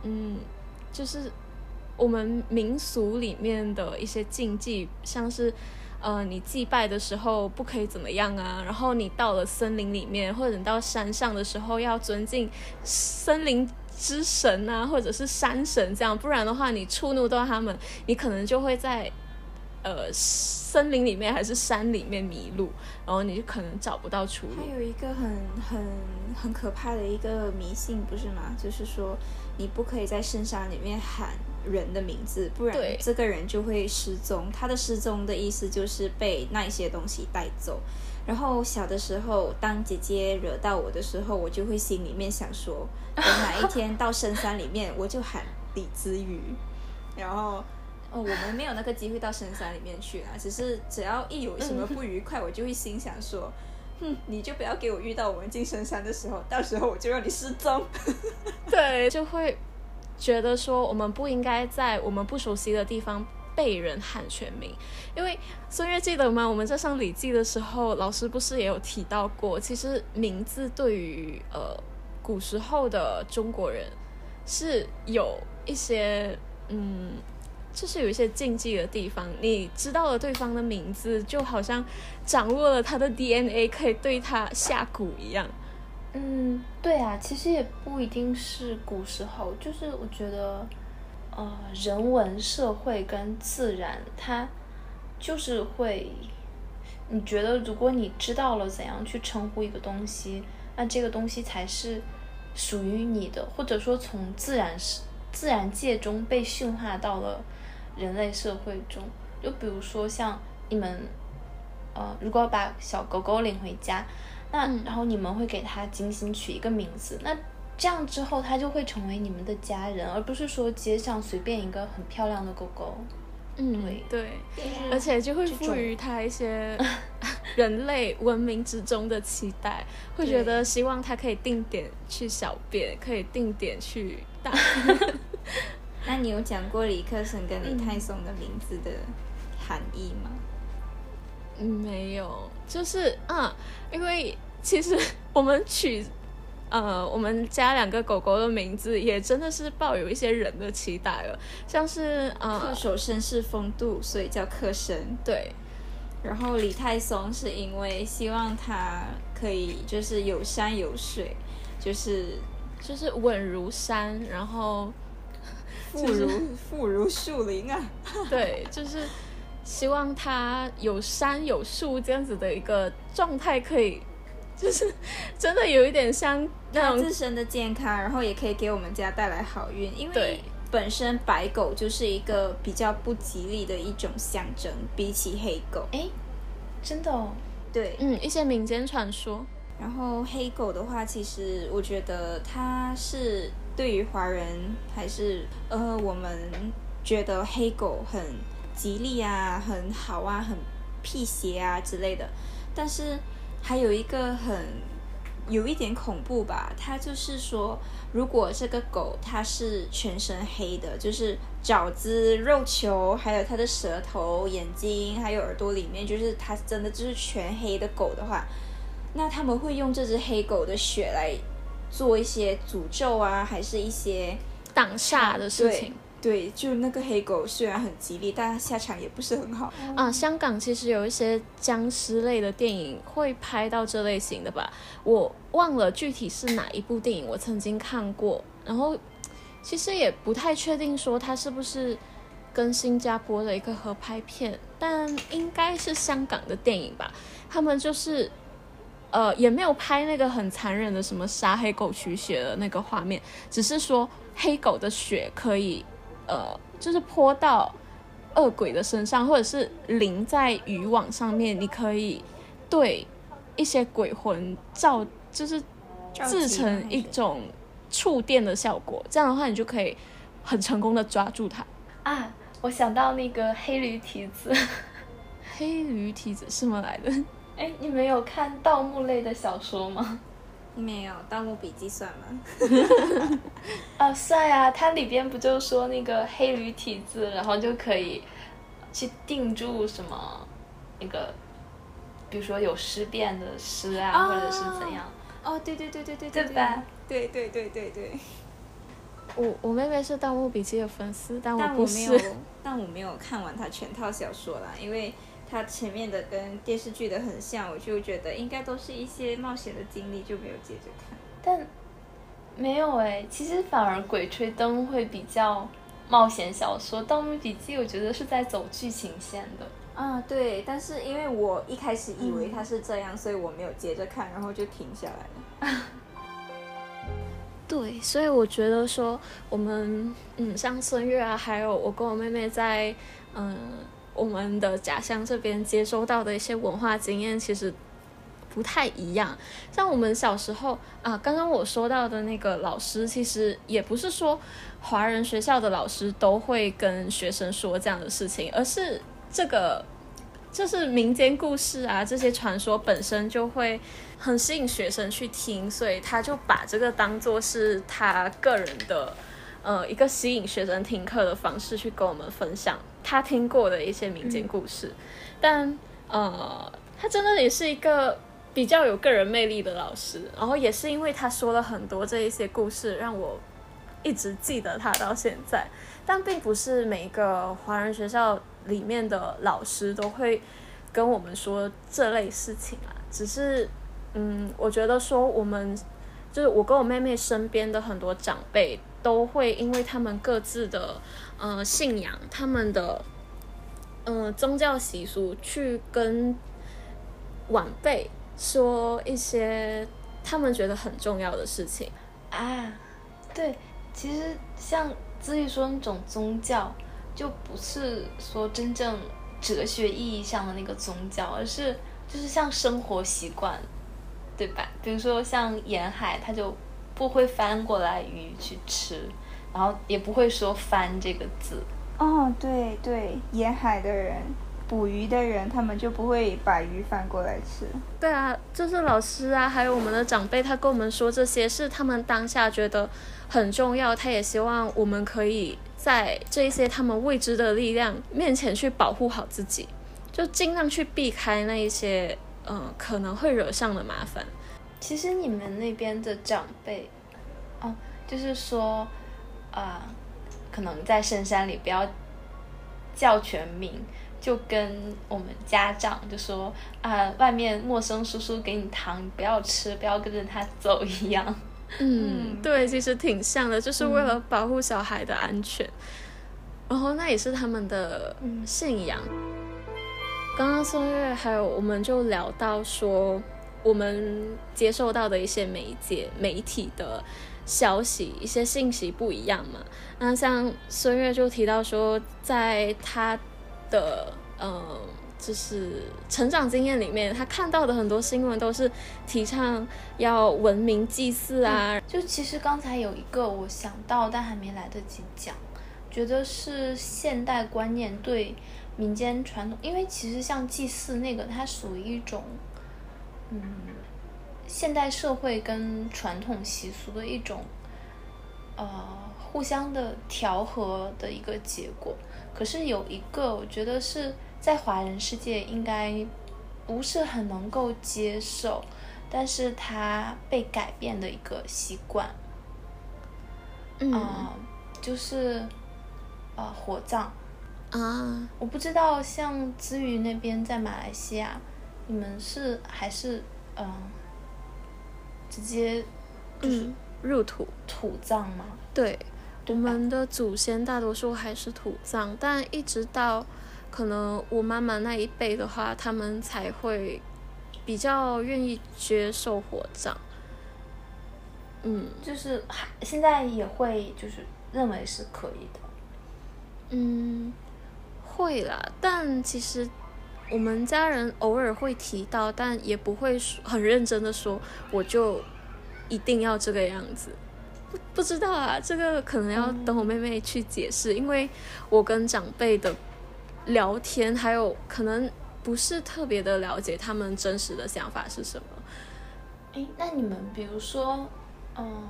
Speaker 3: 嗯，就是我们民俗里面的一些禁忌，像是。呃，你祭拜的时候不可以怎么样啊？然后你到了森林里面，或者你到山上的时候，要尊敬森林之神啊，或者是山神这样，不然的话，你触怒到他们，你可能就会在呃森林里面还是山里面迷路，然后你就可能找不到出路。
Speaker 2: 还有一个很很很可怕的一个迷信，不是吗？就是说你不可以在深山里面喊。人的名字，不然这个人就会失踪。他的失踪的意思就是被那一些东西带走。然后小的时候，当姐姐惹到我的时候，我就会心里面想说，等哪一天到深山里面，我就喊李子雨。然后，哦，我们没有那个机会到深山里面去啦，只是只要一有什么 不愉快，我就会心想说，哼，你就不要给我遇到我们进深山的时候，到时候我就让你失踪。
Speaker 3: 对，就会。觉得说我们不应该在我们不熟悉的地方被人喊全名，因为孙悦记得吗？我们在上《礼记》的时候，老师不是也有提到过，其实名字对于呃古时候的中国人是有一些嗯，就是有一些禁忌的地方。你知道了对方的名字，就好像掌握了他的 DNA，可以对他下蛊一样。
Speaker 1: 嗯，对啊，其实也不一定是古时候，就是我觉得，呃，人文社会跟自然，它就是会，你觉得如果你知道了怎样去称呼一个东西，那这个东西才是属于你的，或者说从自然是自然界中被驯化到了人类社会中。就比如说像你们，呃，如果把小狗狗领回家。那然后你们会给它精心取一个名字，那这样之后它就会成为你们的家人，而不是说街上随便一个很漂亮的狗狗。
Speaker 3: 嗯，对对，而且就会赋予它一些 人类文明之中的期待，会觉得希望它可以定点去小便，可以定点去大。
Speaker 2: 那你有讲过李克生跟李泰松的名字的含义吗？
Speaker 3: 没有，就是啊，因为其实我们取 呃我们家两个狗狗的名字，也真的是抱有一些人的期待了，像是呃
Speaker 2: 恪守绅士风度，所以叫恪绅。
Speaker 3: 对，
Speaker 2: 然后李泰松是因为希望他可以就是有山有水，就是
Speaker 3: 就是稳如山，然后
Speaker 2: 富如富如树林啊。
Speaker 3: 对，就是希望它有山有树这样子的一个状态，可以就是真的有一点像那种
Speaker 2: 它自身的健康，然后也可以给我们家带来好运，因为
Speaker 3: 对
Speaker 2: 本身白狗就是一个比较不吉利的一种象征，比起黑狗。
Speaker 1: 哎，真的哦，
Speaker 2: 对，
Speaker 3: 嗯一些民间传说。
Speaker 2: 然后黑狗的话，其实我觉得它是对于华人还是呃，我们觉得黑狗很吉利啊，很好啊，很辟邪啊之类的。但是还有一个很有一点恐怖吧，它就是说，如果这个狗它是全身黑的，就是爪子、肉球，还有它的舌头、眼睛，还有耳朵里面，就是它真的就是全黑的狗的话，那他们会用这只黑狗的血来做一些诅咒啊，还是一些
Speaker 3: 挡煞的事情
Speaker 2: 对，就那个黑狗虽然很吉利，但它下场也不是很好。
Speaker 3: 啊，香港其实有一些僵尸类的电影会拍到这类型的吧，我忘了具体是哪一部电影，我曾经看过，然后其实也不太确定说它是不是跟新加坡的一个合拍片，但应该是香港的电影吧，他们就是。呃，也没有拍那个很残忍的什么杀黑狗取血的那个画面，只是说黑狗的血可以，呃，就是泼到恶鬼的身上，或者是淋在渔网上面，你可以对一些鬼魂造，就是制成一种触电的效果。这样的话，你就可以很成功的抓住它。
Speaker 1: 啊，我想到那个黑驴蹄子。
Speaker 3: 黑驴蹄子什么来的？
Speaker 1: 哎，你们有看盗墓类的小说吗？
Speaker 2: 没有，《盗墓笔记》算吗？
Speaker 1: 啊，算呀，它里边不就说那个黑驴体字，然后就可以去定住什么那个，比如说有尸变的尸啊，或者是怎样？
Speaker 2: 哦，对对对对对
Speaker 1: 对吧？
Speaker 2: 对对对对对。
Speaker 3: 我我妹妹是《盗墓笔记》的粉丝，但
Speaker 2: 我
Speaker 3: 不
Speaker 2: 我没有。，但我没有看完它全套小说啦，因为它前面的跟电视剧的很像，我就觉得应该都是一些冒险的经历，就没有接着看。
Speaker 1: 但没有哎，其实反而《鬼吹灯》会比较冒险小说，《盗墓笔记》我觉得是在走剧情线的。
Speaker 2: 啊，对，但是因为我一开始以为它是这样，所以我没有接着看，然后就停下来了。
Speaker 3: 对，所以我觉得说，我们嗯，像孙悦啊，还有我跟我妹妹在嗯我们的家乡这边接收到的一些文化经验，其实不太一样。像我们小时候啊，刚刚我说到的那个老师，其实也不是说华人学校的老师都会跟学生说这样的事情，而是这个就是民间故事啊，这些传说本身就会很吸引学生去听，所以他就把这个当做是他个人的呃一个吸引学生听课的方式去跟我们分享他听过的一些民间故事。但呃，他真的也是一个比较有个人魅力的老师，然后也是因为他说了很多这一些故事，让我一直记得他到现在。但并不是每一个华人学校里面的老师都会跟我们说这类事情啊，只是嗯，我觉得说我们就是我跟我妹妹身边的很多长辈都会因为他们各自的呃信仰，他们的呃宗教习俗去跟晚辈说一些他们觉得很重要的事情。
Speaker 1: 啊，对，其实像至于说那种宗教，就不是说真正哲学意义上的那个宗教，而是就是像生活习惯，对吧？比如说像沿海，他就不会翻过来鱼去吃，然后也不会说“翻”这个字。
Speaker 2: 哦，对对，沿海的人、捕鱼的人，他们就不会把鱼翻过来吃。
Speaker 3: 对啊，就是老师啊，还有我们的长辈，他跟我们说这些是他们当下觉得很重要，他也希望我们可以在这一些他们未知的力量面前去保护好自己。就尽量去避开那一些嗯可能会惹上的麻烦。
Speaker 1: 其实你们那边的长辈，哦，就是说，啊、可能在深山里不要叫全名，就跟我们家长就说啊、外面陌生叔叔给你糖，你不要吃，不要跟着他走一样。
Speaker 3: 嗯，对，其实挺像的，就是为
Speaker 1: 嗯
Speaker 3: 了保护小孩的安全，然后那也是他们的
Speaker 1: 嗯
Speaker 3: 信仰。刚刚孙悦还有我们就聊到说，我们接受到的一些媒介、媒体的消息、一些信息不一样嘛。那像孙悦就提到说，在他的呃，就是成长经验里面，他看到的很多新闻都是提倡要文明祭祀啊，
Speaker 1: 就其实刚才有一个我想到，但还没来得及讲，觉得是现代观念对民间传统，因为其实像祭祀那个，它属于一种，嗯，现代社会跟传统习俗的一种，呃，互相的调和的一个结果。可是有一个，我觉得是在华人世界应该不是很能够接受，但是它被改变的一个习惯
Speaker 3: 嗯
Speaker 1: 啊、就是呃火葬。
Speaker 3: 啊，
Speaker 1: 我不知道像资宇那边在马来西亚，你们是还是嗯、呃直接
Speaker 3: 嗯，入土。
Speaker 1: 土葬吗？
Speaker 3: 对，我们的祖先大多数还是土葬，但一直到可能我妈妈那一辈的话，他们才会比较愿意接受火葬。嗯
Speaker 1: 就是还现在也会就是认为是可以的。
Speaker 3: 嗯，会啦，但其实我们家人偶尔会提到，但也不会很认真的说，我就一定要这个样子。不不知道啊，这个可能要等我妹妹去解释，因为我跟长辈的聊天，还有可能不是特别的了解他们真实的想法是什么。
Speaker 1: 哎，那你们比如说，嗯，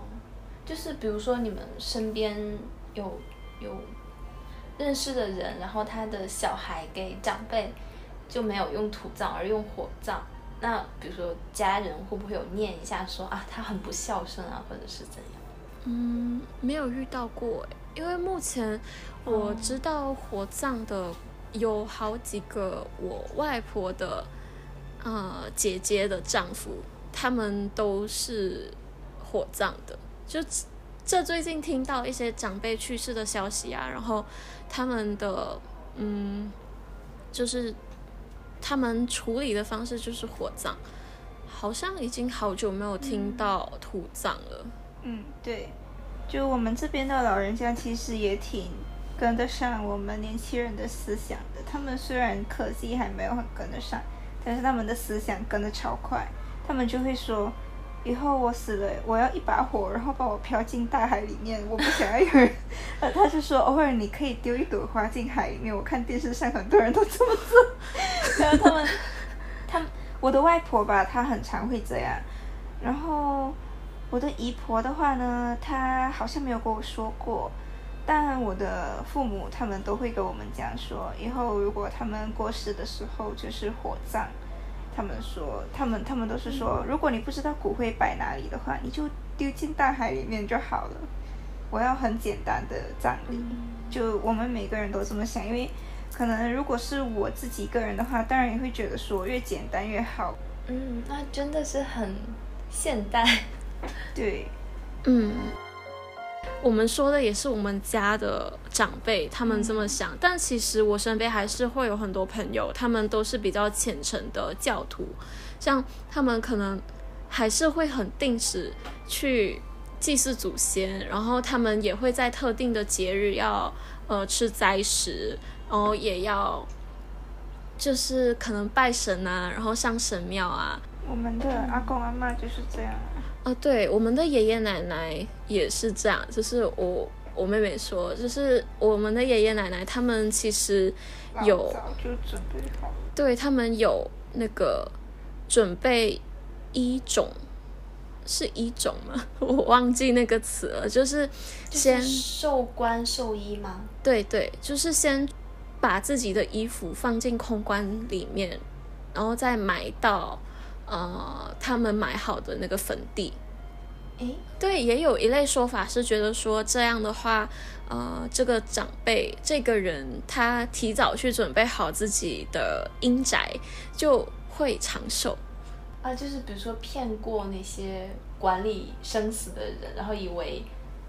Speaker 1: 就是比如说你们身边有有认识的人，然后他的小孩给长辈就没有用土葬而用火葬，那比如说家人会不会有念一下说啊他很不孝顺啊，或者是怎样？
Speaker 3: 嗯，没有遇到过，因为目前我知道火葬的有好几个我外婆的呃姐姐的丈夫，他们都是火葬的。就这最近听到一些长辈去世的消息啊，然后他们的嗯，就是他们处理的方式就是火葬，好像已经好久没有听到土葬了。
Speaker 2: 嗯，对，就我们这边的老人家其实也挺跟得上我们年轻人的思想的。他们虽然科技还没有很跟得上，但是他们的思想跟得超快。他们就会说，以后我死了，我要一把火，然后把我飘进大海里面。我不想要有人，呃，他就说偶尔你可以丢一朵花进海里面。我看电视上很多人都这么做，然后他们，他们，我的外婆吧，她很常会这样，然后。我的姨婆的话呢，她好像没有跟我说过，但我的父母他们都会跟我们讲说，以后如果他们过世的时候就是火葬，他们说他们他们都是说，如果你不知道骨灰摆哪里的话，你就丢进大海里面就好了。我要很简单的葬礼，就我们每个人都这么想，因为可能如果是我自己一个人的话，当然也会觉得说越简单越好。
Speaker 1: 嗯，那真的是很现代。
Speaker 2: 对，
Speaker 3: 嗯，我们说的也是我们家的长辈，他们这么想。但其实我身边还是会有很多朋友，他们都是比较虔诚的教徒，像他们可能还是会很定时去祭祀祖先，然后他们也会在特定的节日要呃吃斋食，然后也要就是可能拜神啊，然后上神庙啊，
Speaker 2: 我们的阿公阿妈就是这样。
Speaker 3: 啊，对，我们的爷爷奶奶也是这样，就是我我妹妹说，就是我们的爷爷奶奶他们其实有
Speaker 2: 早就准备好。
Speaker 3: 对他们有那个准备一种，是一种吗？我忘记那个词了，就是先
Speaker 1: 就是授官寿衣吗？
Speaker 3: 对对，就是先把自己的衣服放进空棺里面，然后再埋到呃他们买好的那个坟地。
Speaker 1: 诶，
Speaker 3: 对，也有一类说法是觉得说这样的话，呃，这个长辈这个人他提早去准备好自己的阴宅，就会长寿。
Speaker 1: 啊，就是比如说骗过那些管理生死的人，然后以为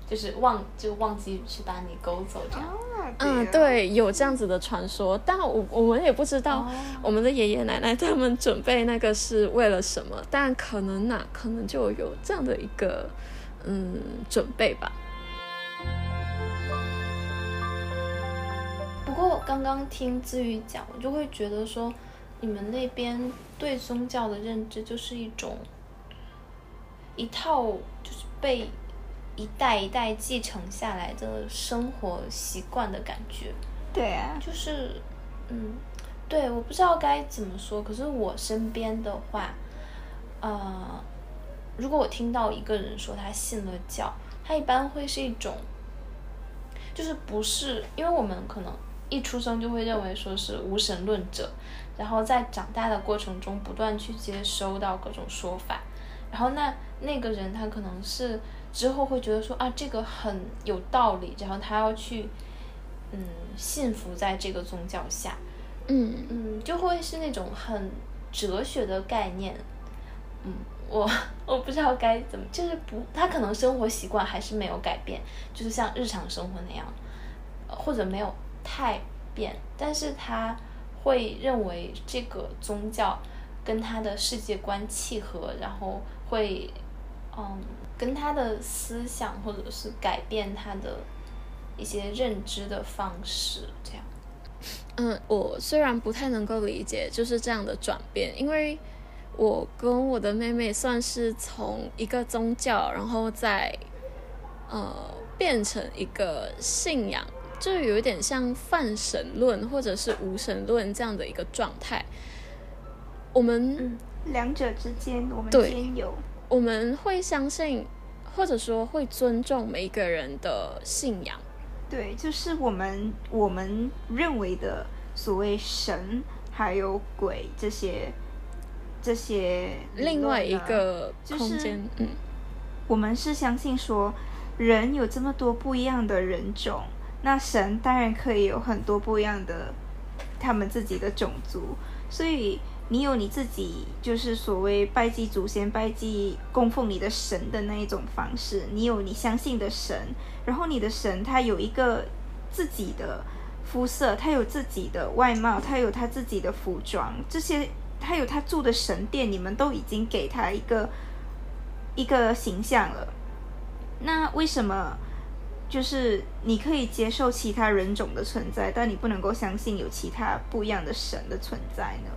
Speaker 1: 就是忘就忘记去把你勾走这样。
Speaker 3: 嗯，对，有这样子的传说，但我我们也不知道我们的爷爷奶奶他们准备那个是为了什么，但可能呐、可能就有这样的一个嗯准备吧。
Speaker 1: 不过刚刚听子瑜讲，我就会觉得说，你们那边对宗教的认知就是一种一套就是被一代一代继承下来的生活习惯的感觉。
Speaker 2: 对啊，
Speaker 1: 就是，嗯，对，我不知道该怎么说。可是我身边的话，呃，如果我听到一个人说他信了教，他一般会是一种，就是不是因为我们可能一出生就会认为说是无神论者，然后在长大的过程中不断去接收到各种说法，然后那那个人他可能是之后会觉得说啊这个很有道理，然后他要去嗯信服在这个宗教下，
Speaker 3: 嗯
Speaker 1: 嗯，就会是那种很哲学的概念。嗯，我我不知道该怎么，就是不，他可能生活习惯还是没有改变，就是像日常生活那样，呃或者没有太变，但是他会认为这个宗教跟他的世界观契合，然后会嗯跟他的思想或者是改变他的一些认知的方式，这样。
Speaker 3: 嗯，我虽然不太能够理解就是这样的转变，因为我跟我的妹妹算是从一个宗教，然后再呃变成一个信仰，就有一点像泛神论或者是无神论这样的一个状态。我们、
Speaker 1: 嗯
Speaker 2: 两者之间我们
Speaker 3: 对
Speaker 2: 兼有。
Speaker 3: 我们会相信，或者说会尊重每一个人的信仰。
Speaker 2: 对，就是我们我们认为的所谓神还有鬼这些这些
Speaker 3: 另外一个
Speaker 2: 就是
Speaker 3: 空间，嗯
Speaker 2: 我们是相信说，人有这么多不一样的人种，那神当然可以有很多不一样的他们自己的种族，所以你有你自己就是所谓拜祭祖先、拜祭供奉你的神的那一种方式，你有你相信的神，然后你的神他有一个自己的肤色，他有自己的外貌，他有他自己的服装，这些他有他住的神殿，你们都已经给他一个一个形象了。那为什么就是你可以接受其他人种的存在，但你不能够相信有其他不一样的神的存在呢？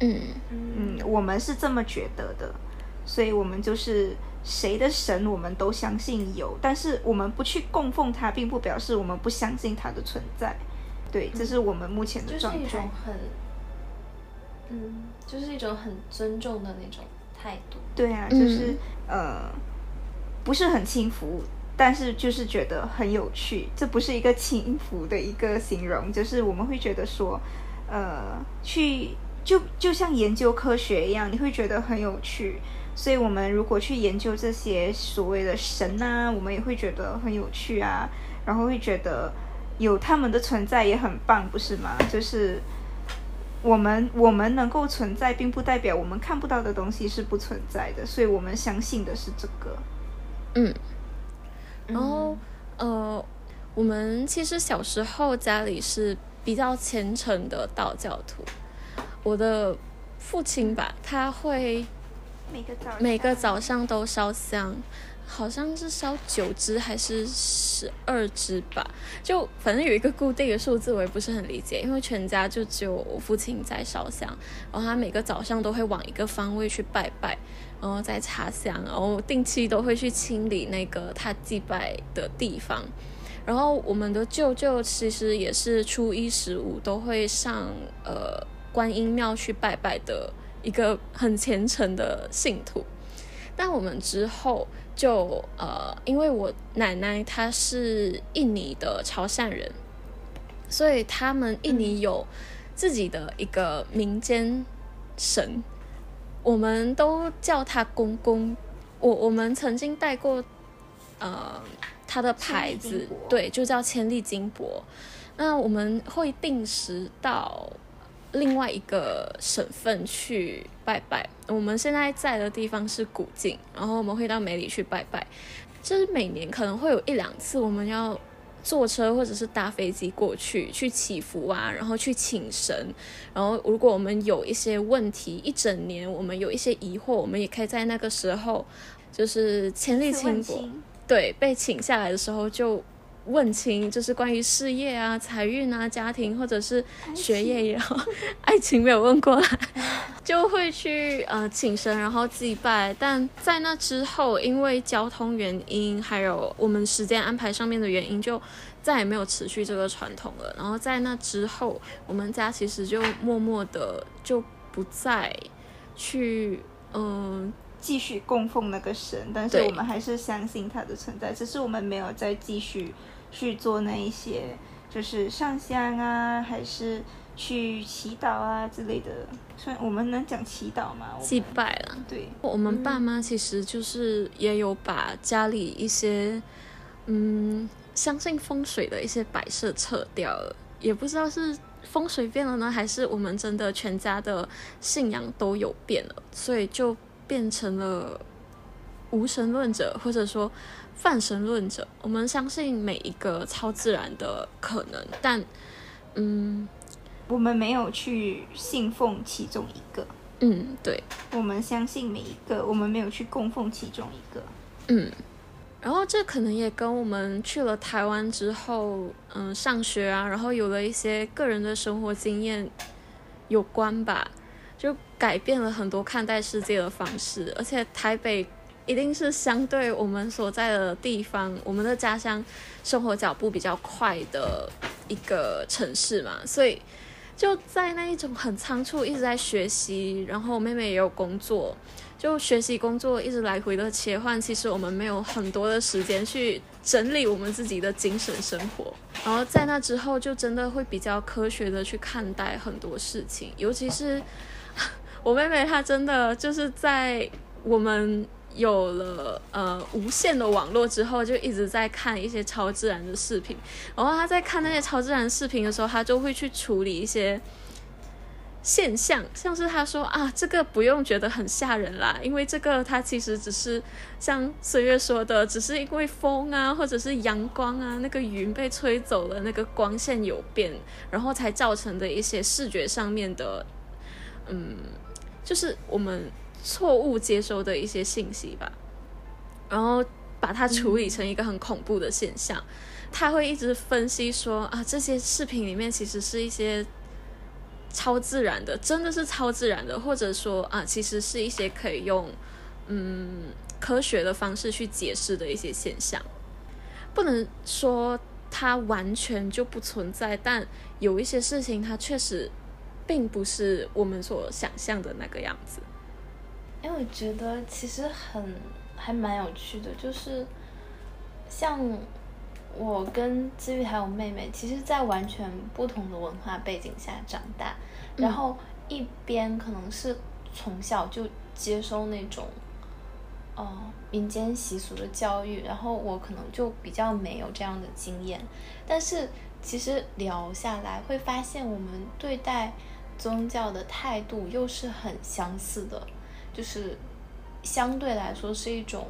Speaker 3: 嗯
Speaker 2: 嗯，我们是这么觉得的，所以我们就是谁的神我们都相信有，但是我们不去供奉他，并不表示我们不相信他的存在。对，这是我们目前的
Speaker 1: 就是
Speaker 2: 状态。
Speaker 1: 一种很，嗯，就是一种很尊重的那种态度。
Speaker 2: 对啊，就是、呃，不是很轻浮，但是就是觉得很有趣。这不是一个轻浮的一个形容，就是我们会觉得说，呃，去就就像研究科学一样，你会觉得很有趣。所以，我们如果去研究这些所谓的神啊，我们也会觉得很有趣啊，然后会觉得有他们的存在也很棒，不是吗？就是我们我们能够存在，并不代表我们看不到的东西是不存在的，所以我们相信的是这个。
Speaker 3: 嗯，然后呃，我们其实小时候家里是比较虔诚的道教徒，我的父亲吧，他会
Speaker 2: 每个早
Speaker 3: 每个早上都烧香，好像是烧九支还是十二支吧，就反正有一个固定的数字，我也不是很理解，因为全家就只有我父亲在烧香，然后他每个早上都会往一个方位去拜拜，然后再插香，然后定期都会去清理那个他祭拜的地方。然后我们的舅舅其实也是初一十五都会上呃观音庙去拜拜的一个很虔诚的信徒。但我们之后就呃，因为我奶奶她是印尼的潮汕人，所以他们印尼有自己的一个民间神，我们都叫他公公。我我们曾经带过，呃，他的牌子，对，就叫千利金箔。那我们会定时到另外一个省份去拜拜。我们现在在的地方是古晋，然后我们会到梅里去拜拜。就是每年可能会有一两次，我们要坐车或者是搭飞机过去去祈福啊，然后去请神。然后如果我们有一些问题，一整年我们有一些疑惑，我们也可以在那个时候，就是千里清国对被请下来的时候就。问清就是关于事业啊、财运啊、家庭或者是学业也好，爱情没有问过来，就会去呃请神，然后祭拜。但在那之后，因为交通原因，还有我们时间安排上面的原因，就再也没有持续这个传统了。然后在那之后，我们家其实就默默的就不再去嗯
Speaker 2: 继续供奉那个神，但是我们还是相信它的存在，只是我们没有再继续。去做那一些，就是上香啊，还是去祈祷啊之类的。算我们能讲祈祷吗？
Speaker 3: 祭拜了。
Speaker 2: 对，
Speaker 3: 我们爸妈其实就是也有把家里一些，嗯，相信风水的一些摆设撤掉了。也不知道是风水变了呢，还是我们真的全家的信仰都有变了，所以就变成了无神论者，或者说。泛神论者，我们相信每一个超自然的可能，但，嗯，
Speaker 2: 我们没有去信奉其中一个。
Speaker 3: 嗯，对，
Speaker 2: 我们相信每一个，我们没有去供奉其中一个。
Speaker 3: 嗯，然后这可能也跟我们去了台湾之后，嗯，上学啊，然后有了一些个人的生活经验有关吧，就改变了很多看待世界的方式，而且台北。一定是相对我们所在的地方，我们的家乡生活脚步比较快的一个城市嘛，所以就在那一种很仓促，一直在学习，然后妹妹也有工作，就学习工作一直来回的切换，其实我们没有很多的时间去整理我们自己的精神生活，然后在那之后就真的会比较科学的去看待很多事情，尤其是 我妹妹她真的就是在我们。有了呃无线的网络之后，就一直在看一些超自然的视频。然后他在看那些超自然视频的时候，他就会去处理一些现象，像是他说啊，这个不用觉得很吓人啦，因为这个它其实只是像岁月说的，只是因为风啊，或者是阳光啊，那个云被吹走了，那个光线有变，然后才造成的一些视觉上面的，嗯，就是我们。错误接收的一些信息吧，然后把它处理成一个很恐怖的现象。他会一直分析说啊，这些视频里面其实是一些超自然的，真的是超自然的，或者说啊，其实是一些可以用嗯科学的方式去解释的一些现象。不能说它完全就不存在，但有一些事情它确实并不是我们所想象的那个样子。
Speaker 1: 因为我觉得其实很还蛮有趣的，就是像我跟子玉还有妹妹，其实，在完全不同的文化背景下长大，然后一边可能是从小就接收那种哦民间习俗的教育，然后我可能就比较没有这样的经验，但是其实聊下来会发现，我们对待宗教的态度又是很相似的。就是相对来说是一种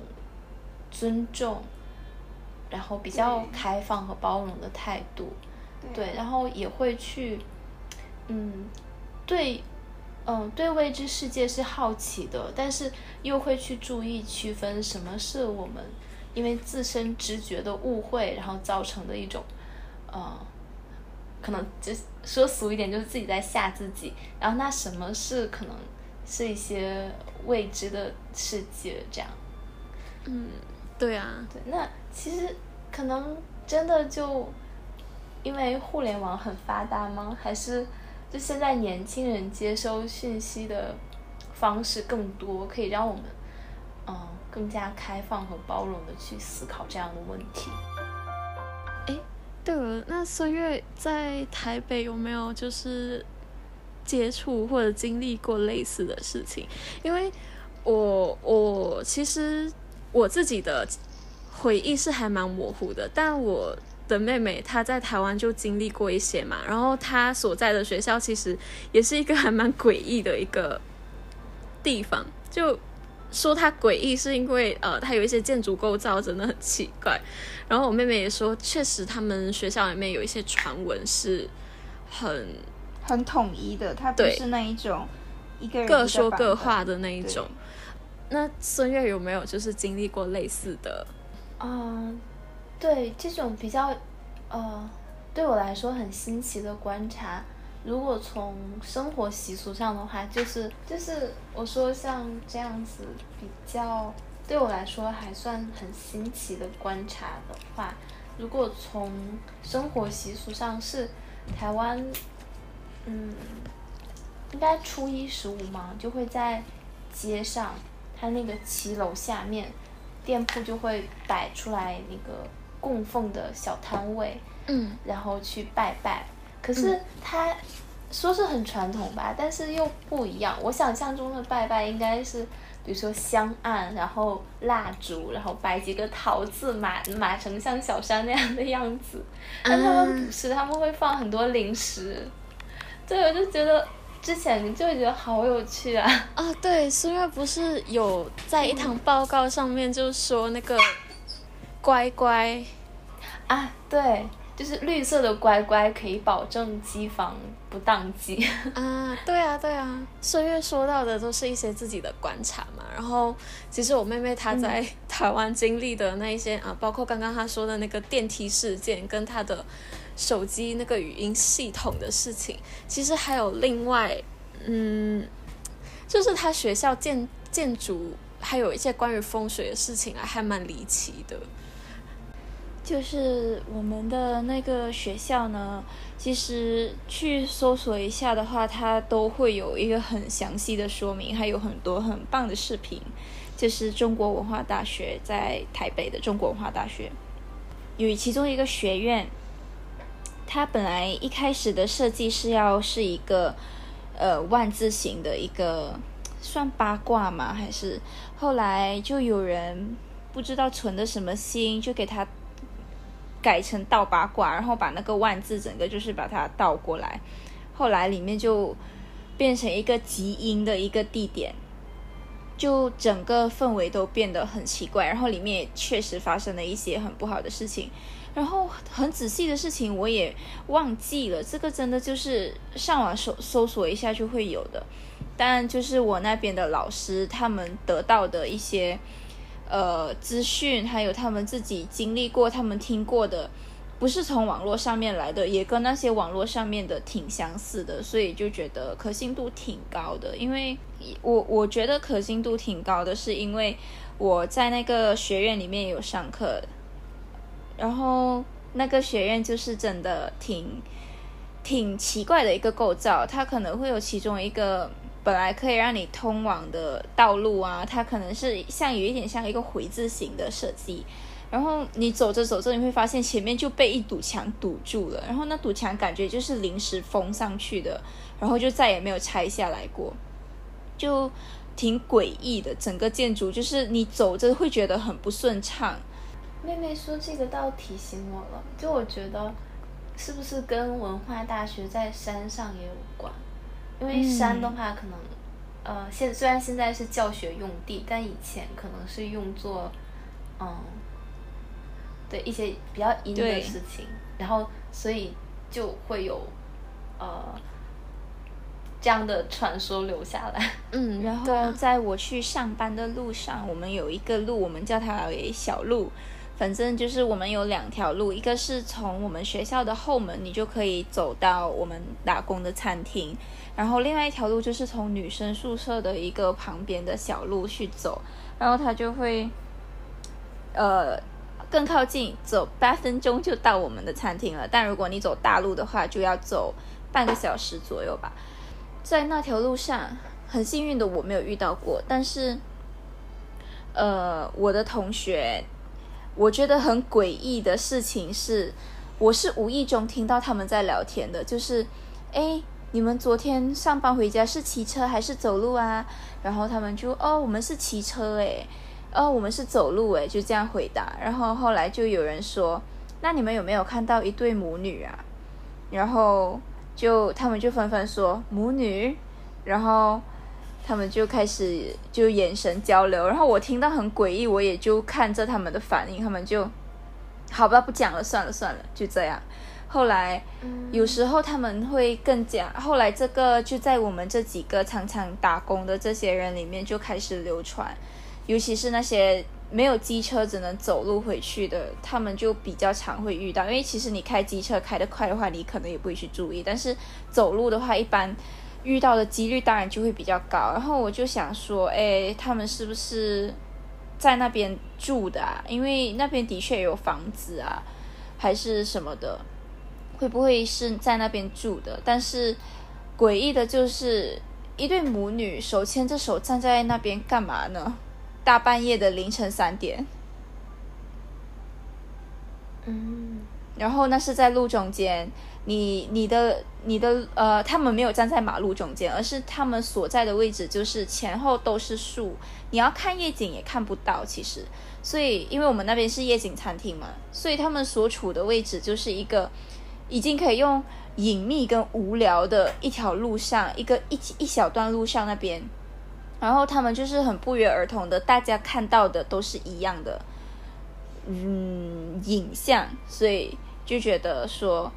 Speaker 1: 尊重，然后比较开放和包容的态度，对，然后也会去，嗯，对，嗯，对未知世界是好奇的，但是又会去注意区分什么是我们因为自身直觉的误会，然后造成的一种，呃，可能就说俗一点，就是自己在吓自己，然后那什么是可能？是一些未知的世界，这样。
Speaker 3: 嗯，对啊。
Speaker 1: 对，那其实可能真的就因为互联网很发达吗？还是就现在年轻人接收信息的方式更多，可以让我们嗯更加开放和包容的去思考这样的问题？
Speaker 3: 哎。对了，那孙悦在台北有没有就是接触或者经历过类似的事情？因为我我其实我自己的回忆是还蛮模糊的，但我的妹妹她在台湾就经历过一些嘛，然后她所在的学校其实也是一个还蛮诡异的一个地方，就。说它诡异是因为呃，它有一些建筑构造真的很奇怪。然后我妹妹也说，确实他们学校里面有一些传闻是很
Speaker 2: 很统一的，他不是那一种一个人
Speaker 3: 各说各话的那一种。那孙悦有没有就是经历过类似的？
Speaker 1: 嗯，对这种比较呃，对我来说很新奇的观察。如果从生活习俗上的话，就是就是我说像这样子比较对我来说还算很新奇的观察的话，如果从生活习俗上是台湾，嗯，应该初一十五嘛，就会在街上，他那个骑楼下面，店铺就会摆出来那个供奉的小摊位，
Speaker 3: 嗯，
Speaker 1: 然后去拜拜。可是他说是很传统吧，但是又不一样。我想象中的拜拜应该是，比如说香案，然后蜡烛，然后摆几个桃子，码码成像小山那样的样子。但他们不是，他们会放很多零食。对，我就觉得之前就觉得好有趣啊。
Speaker 3: 啊，对，孙悦不是有在一堂报告上面就说那个乖乖
Speaker 1: 啊，对。就是绿色的乖乖可以保证机房不宕机
Speaker 3: 啊，对啊对啊，孙悦说到的都是一些自己的观察嘛。然后其实我妹妹她在台湾经历的那一些啊，包括刚刚她说的那个电梯事件，跟她的手机那个语音系统的事情，其实还有另外，嗯，就是他学校建建筑还有一些关于风水的事情啊，还蛮离奇的。
Speaker 2: 就是我们的那个学校呢，其实去搜索一下的话，它都会有一个很详细的说明，还有很多很棒的视频。就是中国文化大学在台北的中国文化大学，有其中一个学院，它本来一开始的设计是要是一个呃万字形的一个算八卦吗？还是后来就有人不知道存的什么心，就给它。改成倒八卦，然后把那个万字整个就是把它倒过来，后来里面就变成一个极阴的一个地点，就整个氛围都变得很奇怪，然后里面也确实发生了一些很不好的事情，然后很仔细的事情我也忘记了，这个真的就是上网搜搜索一下就会有的，但就是我那边的老师他们得到的一些。呃，资讯还有他们自己经历过、他们听过的，不是从网络上面来的，也跟那些网络上面的挺相似的，所以就觉得可信度挺高的。因为我我觉得可信度挺高的，是因为我在那个学院里面有上课，然后那个学院就是真的挺挺奇怪的一个构造，它可能会有其中一个。本来可以让你通往的道路啊，它可能是像有一点像一个回字形的设计，然后你走着走着，你会发现前面就被一堵墙堵住了，然后那堵墙感觉就是临时封上去的，然后就再也没有拆下来过，就挺诡异的。整个建筑就是你走着会觉得很不顺畅。
Speaker 1: 妹妹说这个倒提醒我了，就我觉得是不是跟文化大学在山上也有关？因为山的话，可能，呃，现虽然现在是教学用地，但以前可能是用作，嗯，对一些比较阴的事情，然后所以就会有，呃，这样的传说留下来。
Speaker 2: 嗯，然后在我去上班的路上，我们有一个路，我们叫它为小路。反正就是我们有两条路，一个是从我们学校的后门，你就可以走到我们打工的餐厅，然后另外一条路就是从女生宿舍的一个旁边的小路去走，然后它就会，呃，更靠近，走八分钟就到我们的餐厅了。但如果你走大路的话，就要走半个小时左右吧。在那条路上，很幸运的我没有遇到过，但是，呃，我的同学。我觉得很诡异的事情是，我是无意中听到他们在聊天的，就是，哎，你们昨天上班回家是骑车还是走路啊？然后他们就，哦，我们是骑车诶，哦，我们是走路诶，就这样回答。然后后来就有人说，那你们有没有看到一对母女啊？然后就他们就纷纷说母女，然后。他们就开始就眼神交流，然后我听到很诡异，我也就看着他们的反应，他们就好吧，不讲了，算了算了，就这样。后来有时候他们会更加，后来这个就在我们这几个常常打工的这些人里面就开始流传，尤其是那些没有机车只能走路回去的，他们就比较常会遇到，因为其实你开机车开得快的话，你可能也不会去注意，但是走路的话一般。遇到的几率当然就会比较高，然后我就想说，哎，他们是不是在那边住的啊？因为那边的确有房子啊，还是什么的，会不会是在那边住的？但是诡异的就是一对母女手牵着手站在那边干嘛呢？大半夜的凌晨三点，
Speaker 1: 嗯，
Speaker 2: 然后那是在路中间。你你的你的呃，他们没有站在马路中间，而是他们所在的位置就是前后都是树，你要看夜景也看不到。其实，所以因为我们那边是夜景餐厅嘛，所以他们所处的位置就是一个已经可以用隐秘跟无聊的一条路上，一个一一小段路上那边，然后他们就是很不约而同的，大家看到的都是一样的，嗯，影像，所以就觉得说。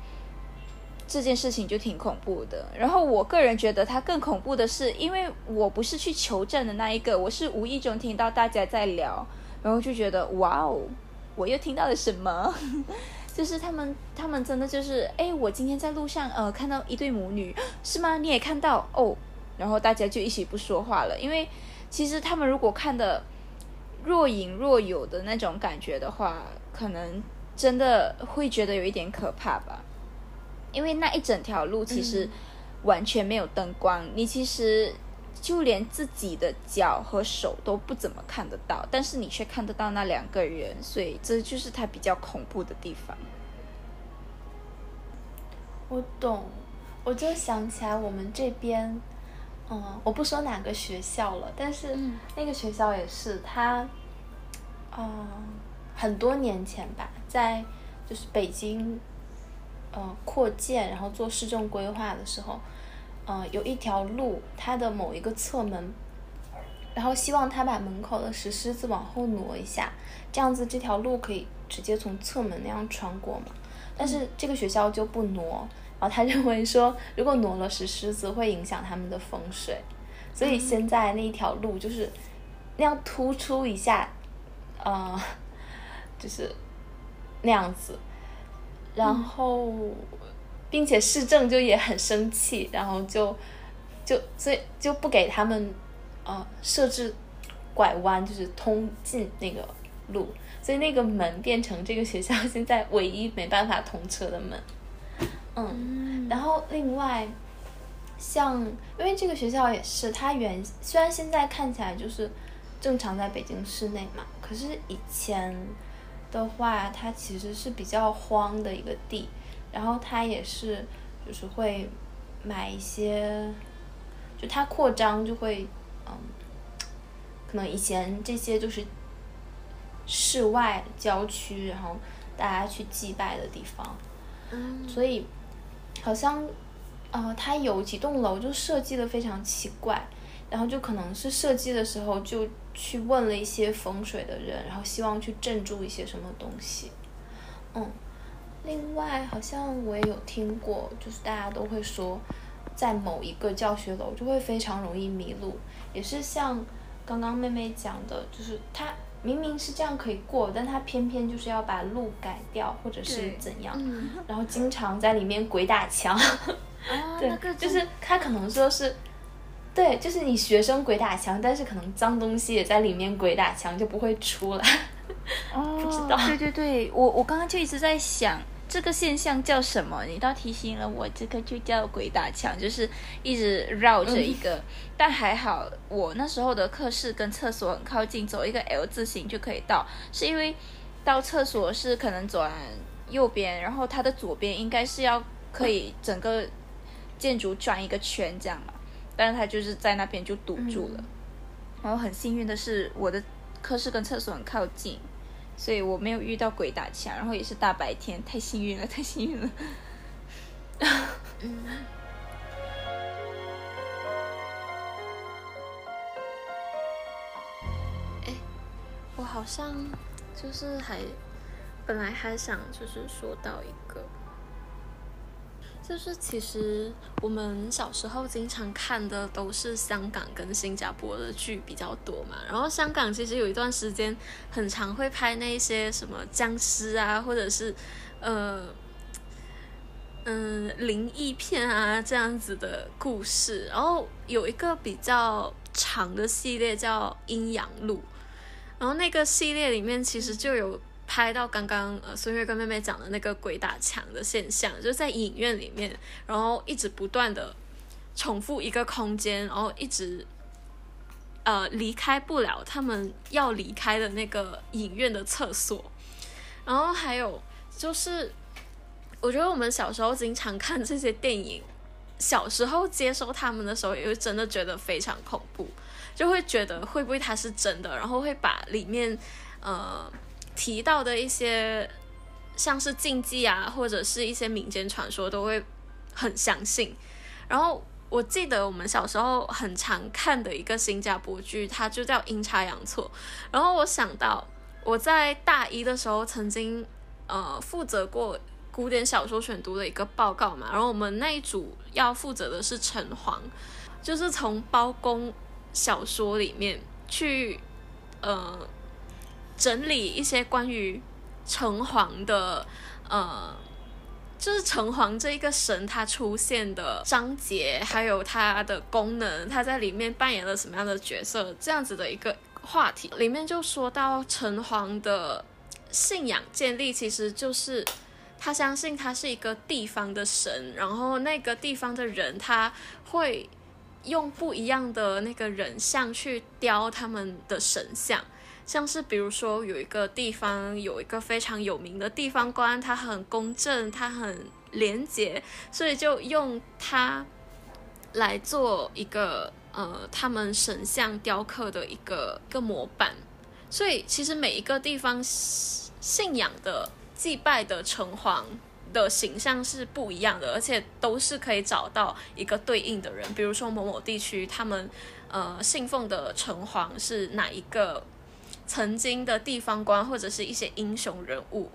Speaker 2: 这件事情就挺恐怖的，然后我个人觉得它更恐怖的是，因为我不是去求证的那一个，我是无意中听到大家在聊，然后就觉得哇哦，我又听到了什么？就是他们，他们真的就是，哎，我今天在路上呃看到一对母女，是吗？你也看到哦？然后大家就一起不说话了，因为其实他们如果看的若隐若有的那种感觉的话，可能真的会觉得有一点可怕吧。因为那一整条路其实完全没有灯光，你其实就连自己的脚和手都不怎么看得到，但是你却看得到那两个人，所以这就是它比较恐怖的地方。
Speaker 1: 我懂，我就想起来我们这边，嗯，我不说哪个学校了，但是那个学校也是，它，嗯，很多年前吧，在就是北京。呃，扩建，然后做市政规划的时候，呃，有一条路，它的某一个侧门，然后希望他把门口的石狮子往后挪一下，这样子这条路可以直接从侧门那样穿过嘛。但是这个学校就不挪，然后他认为说，如果挪了石狮子会影响他们的风水，所以现在那一条路就是那样突出一下，呃，就是那样子。然后，并且市政就也很生气，然后就就所以就不给他们呃设置拐弯，就是通进那个路，所以那个门变成这个学校现在唯一没办法通车的门。嗯，然后另外像因为这个学校也是，它原虽然现在看起来就是正常在北京市内嘛，可是以前。的话，它其实是比较荒的一个地，然后它也是，就是会买一些，就它扩张就会，嗯，可能以前这些就是室外郊区，然后大家去祭拜的地方，
Speaker 3: 嗯，
Speaker 1: 所以好像，呃，它有几栋楼就设计的非常奇怪，然后就可能是设计的时候就。去问了一些风水的人，然后希望去镇住一些什么东西。嗯，另外好像我也有听过，就是大家都会说，在某一个教学楼就会非常容易迷路，也是像刚刚妹妹讲的，就是他明明是这样可以过，但他偏偏就是要把路改掉，或者是怎样，然后经常在里面鬼打墙。对，就是他可能说是。对，就是你学生鬼打墙，但是可能脏东西也在里面鬼打墙，就不会出来。
Speaker 2: 哦，
Speaker 1: 不知道。
Speaker 2: 对对对，我我刚刚就一直在想这个现象叫什么？你倒提醒了我，这个就叫鬼打墙，就是一直绕着一个。但还好，我那时候的课室跟厕所很靠近，走一个 L 字形就可以到。是因为到厕所是可能走完右边，然后它的左边应该是要可以整个建筑转一个圈这样嘛，但是它就是在那边就堵住了。然后很幸运的是，我的课室跟厕所很靠近，所以我没有遇到鬼打墙，然后也是大白天，太幸运了，太幸运了。
Speaker 3: 嗯。我好像就是还本来还想就是说到一个。就是其实我们小时候经常看的都是香港跟新加坡的剧比较多嘛，然后香港其实有一段时间很常会拍那些什么僵尸啊，或者是呃嗯灵异片啊这样子的故事，然后有一个比较长的系列叫《阴阳路》，然后那个系列里面其实就有。拍到刚刚呃孙悦跟妹妹讲的那个鬼打墙的现象，就是在影院里面，然后一直不断的重复一个空间，然后一直呃离开不了他们要离开的那个影院的厕所，然后还有就是，我觉得我们小时候经常看这些电影，小时候接收他们的时候，也会真的觉得非常恐怖，就会觉得会不会它是真的，然后会把里面呃。提到的一些像是禁忌啊，或者是一些民间传说，都会很相信。然后我记得我们小时候很常看的一个新加坡剧，它就叫《阴差阳错》。然后我想到我在大一的时候曾经呃负责过古典小说选读的一个报告嘛，然后我们那一组要负责的是城隍，就是从包公小说里面去呃。整理一些关于城隍的，呃，就是城隍这一个神他出现的章节，还有他的功能，他在里面扮演了什么样的角色，这样子的一个话题，里面就说到城隍的信仰建立，其实就是他相信他是一个地方的神，然后那个地方的人他会用不一样的那个人像去雕他们的神像。像是比如说有一个地方有一个非常有名的地方官，他很公正，他很廉洁，所以就用他来做一个呃他们神像雕刻的一个一个模板。所以其实每一个地方信仰的祭拜的城隍的形象是不一样的，而且都是可以找到一个对应的人。比如说某某地区他们呃信奉的城隍是哪一个？曾经的地方官或者是一些英雄人物，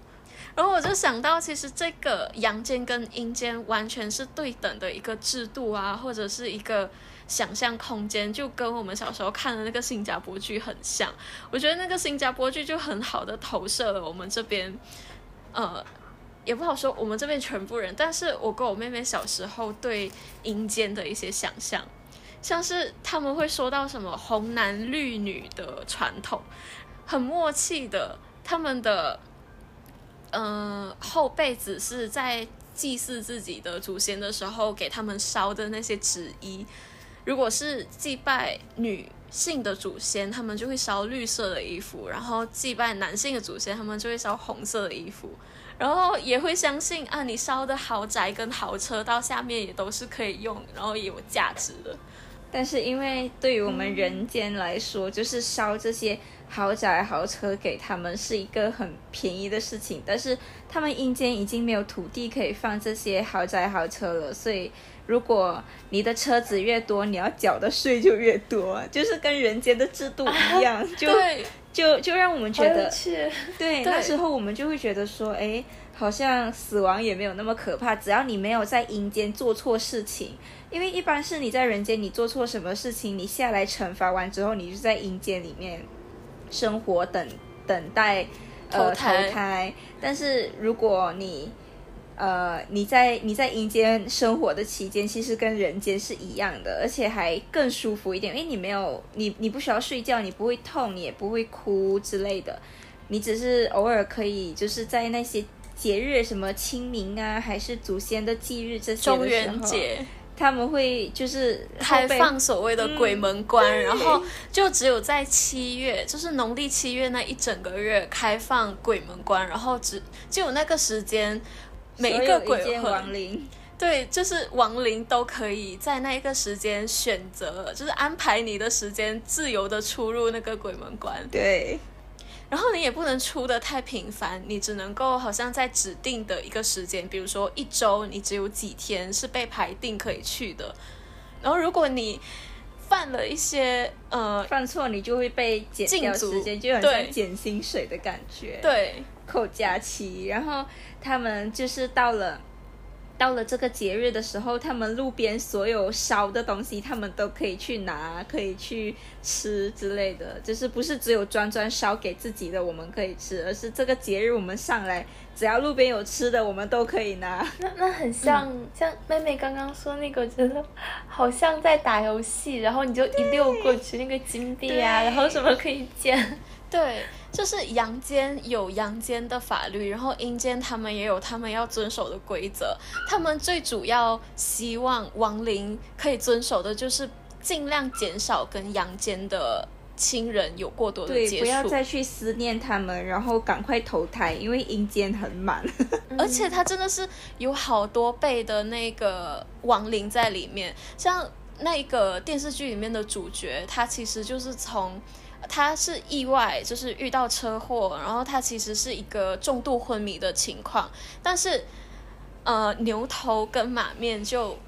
Speaker 3: 然后我就想到，其实这个阳间跟阴间完全是对等的一个制度啊，或者是一个想象空间，就跟我们小时候看的那个新加坡剧很像。我觉得那个新加坡剧就很好的投射了我们这边，呃，也不好说我们这边全部人，但是我跟我妹妹小时候对阴间的一些想象。像是他们会说到什么红男绿女的传统，很默契的，他们的，呃，后辈子是在祭祀自己的祖先的时候给他们烧的那些纸衣，如果是祭拜女性的祖先，他们就会烧绿色的衣服，然后祭拜男性的祖先，他们就会烧红色的衣服，然后也会相信啊，你烧的豪宅跟豪车到下面也都是可以用，然后也有价值的。
Speaker 2: 但是因为对于我们人间来说，就是烧这些豪宅豪车给他们是一个很便宜的事情。但是他们阴间已经没有土地可以放这些豪宅豪车了，所以如果你的车子越多，你要缴的税就越多，就是跟人间的制度一样，就 就就让我们觉得，对，那时候我们就会觉得说，哎。好像死亡也没有那么可怕，只要你没有在阴间做错事情。因为一般是你在人间，你做错什么事情，你下来惩罚完之后，你就在阴间里面生活，等等待呃投胎。但是如果你呃你在你在阴间生活的期间，其实跟人间是一样的，而且还更舒服一点，因为你没有你你不需要睡觉，你不会痛，你也不会哭之类的，你只是偶尔可以就是在那些。节日什么清明啊，还是祖先的忌日这些的时候，他们会就是
Speaker 3: 开放所谓的鬼门关，
Speaker 2: 嗯
Speaker 3: 然后就只有在七月，就是农历七月那一整个月开放鬼门关，然后只就有那个时间，每一个鬼魂，
Speaker 2: 灵，
Speaker 3: 对，就是亡灵都可以在那一个时间选择，就是安排你的时间，自由的出入那个鬼门关。
Speaker 2: 对
Speaker 3: 然后你也不能出的太频繁，你只能够好像在指定的一个时间，比如说一周，你只有几天是被排定可以去的。然后如果你犯了一些呃，
Speaker 2: 犯错你就会被减掉时间，就很
Speaker 3: 对
Speaker 2: 像减薪水的感觉。
Speaker 3: 对
Speaker 2: 扣假期，然后他们就是到了到了这个节日的时候，他们路边所有烧的东西，他们都可以去拿，可以去吃之类的，就是不是只有专专烧给自己的我们可以吃，而是这个节日我们上来，只要路边有吃的，我们都可以拿。
Speaker 1: 那那很像、像妹妹刚刚说那个，我觉得好像在打游戏，然后你就一溜过去那个金币啊，然后什么可以捡。
Speaker 3: 对，就是阳间有阳间的法律，然后阴间他们也有他们要遵守的规则。他们最主要希望亡灵可以遵守的就是尽量减少跟阳间的亲人有过多的接触
Speaker 2: 不要。再去思念他们，然后赶快投胎，因为阴间很满。
Speaker 3: 而且它真的是有好多倍的那个亡灵在里面，像那个电视剧里面的主角，他其实就是从。他是意外，就是遇到车祸，然后他其实是一个重度昏迷的情况，但是，呃，牛头跟马面就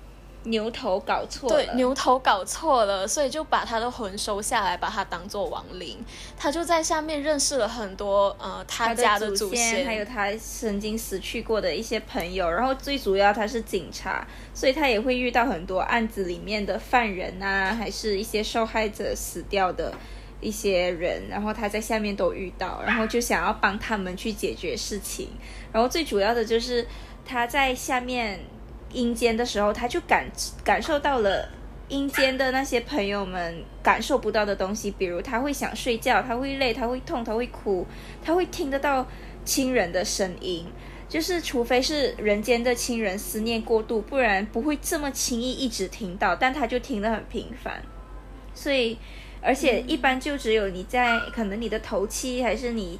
Speaker 2: 牛头搞错了，
Speaker 3: 对牛头搞错了，所以就把他的魂收下来，把他当做亡灵。他就在下面认识了很多呃他家
Speaker 2: 的
Speaker 3: 祖
Speaker 2: 先，还有他曾经死去过的一些朋友，然后最主要他是警察，所以他也会遇到很多案子里面的犯人啊，还是一些受害者死掉的一些人，然后他在下面都遇到，然后就想要帮他们去解决事情，然后最主要的就是他在下面阴间的时候，他就感感受到了。阴间的那些朋友们感受不到的东西，比如他会想睡觉，他会累，他会痛，他会哭，他会听得到亲人的声音。就是除非是人间的亲人思念过度，不然不会这么轻易一直听到。但他就听得很频繁，所以而且一般就只有你在可能你的头七还是你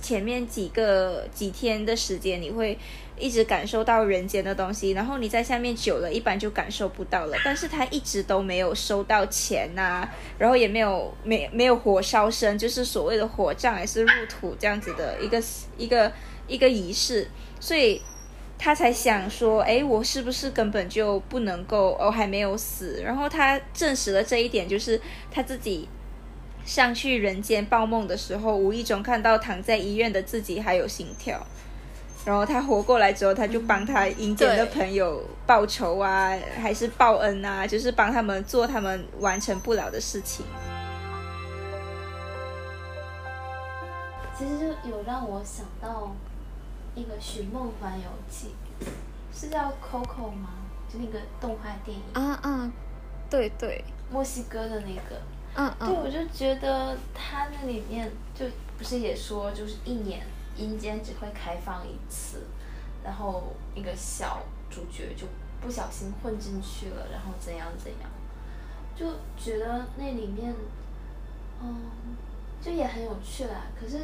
Speaker 2: 前面几个几天的时间，你会一直感受到人间的东西，然后你在下面久了，一般就感受不到了。但是他一直都没有收到钱呐、然后也没有没没有火烧身，就是所谓的火葬还是入土这样子的一个一个一个仪式，所以他才想说，哎，我是不是根本就不能够，哦，还没有死？然后他证实了这一点，就是他自己上去人间报梦的时候，无意中看到躺在医院的自己还有心跳。然后他活过来之后，他就帮他阴间的朋友报仇啊，还是报恩啊，就是帮他们做他们完成不了的事情。
Speaker 1: 其实就有让我想到一个《寻梦环游记》，是叫 Coco 吗？就那个动画电影，
Speaker 3: 啊啊，对对，
Speaker 1: 墨西哥的那个。
Speaker 3: 嗯
Speaker 1: 对，我就觉得它那里面就不是也说，就是一年阴间只会开放一次，然后一个小主角就不小心混进去了，然后怎样怎样，就觉得那里面，嗯，就也很有趣啦。可是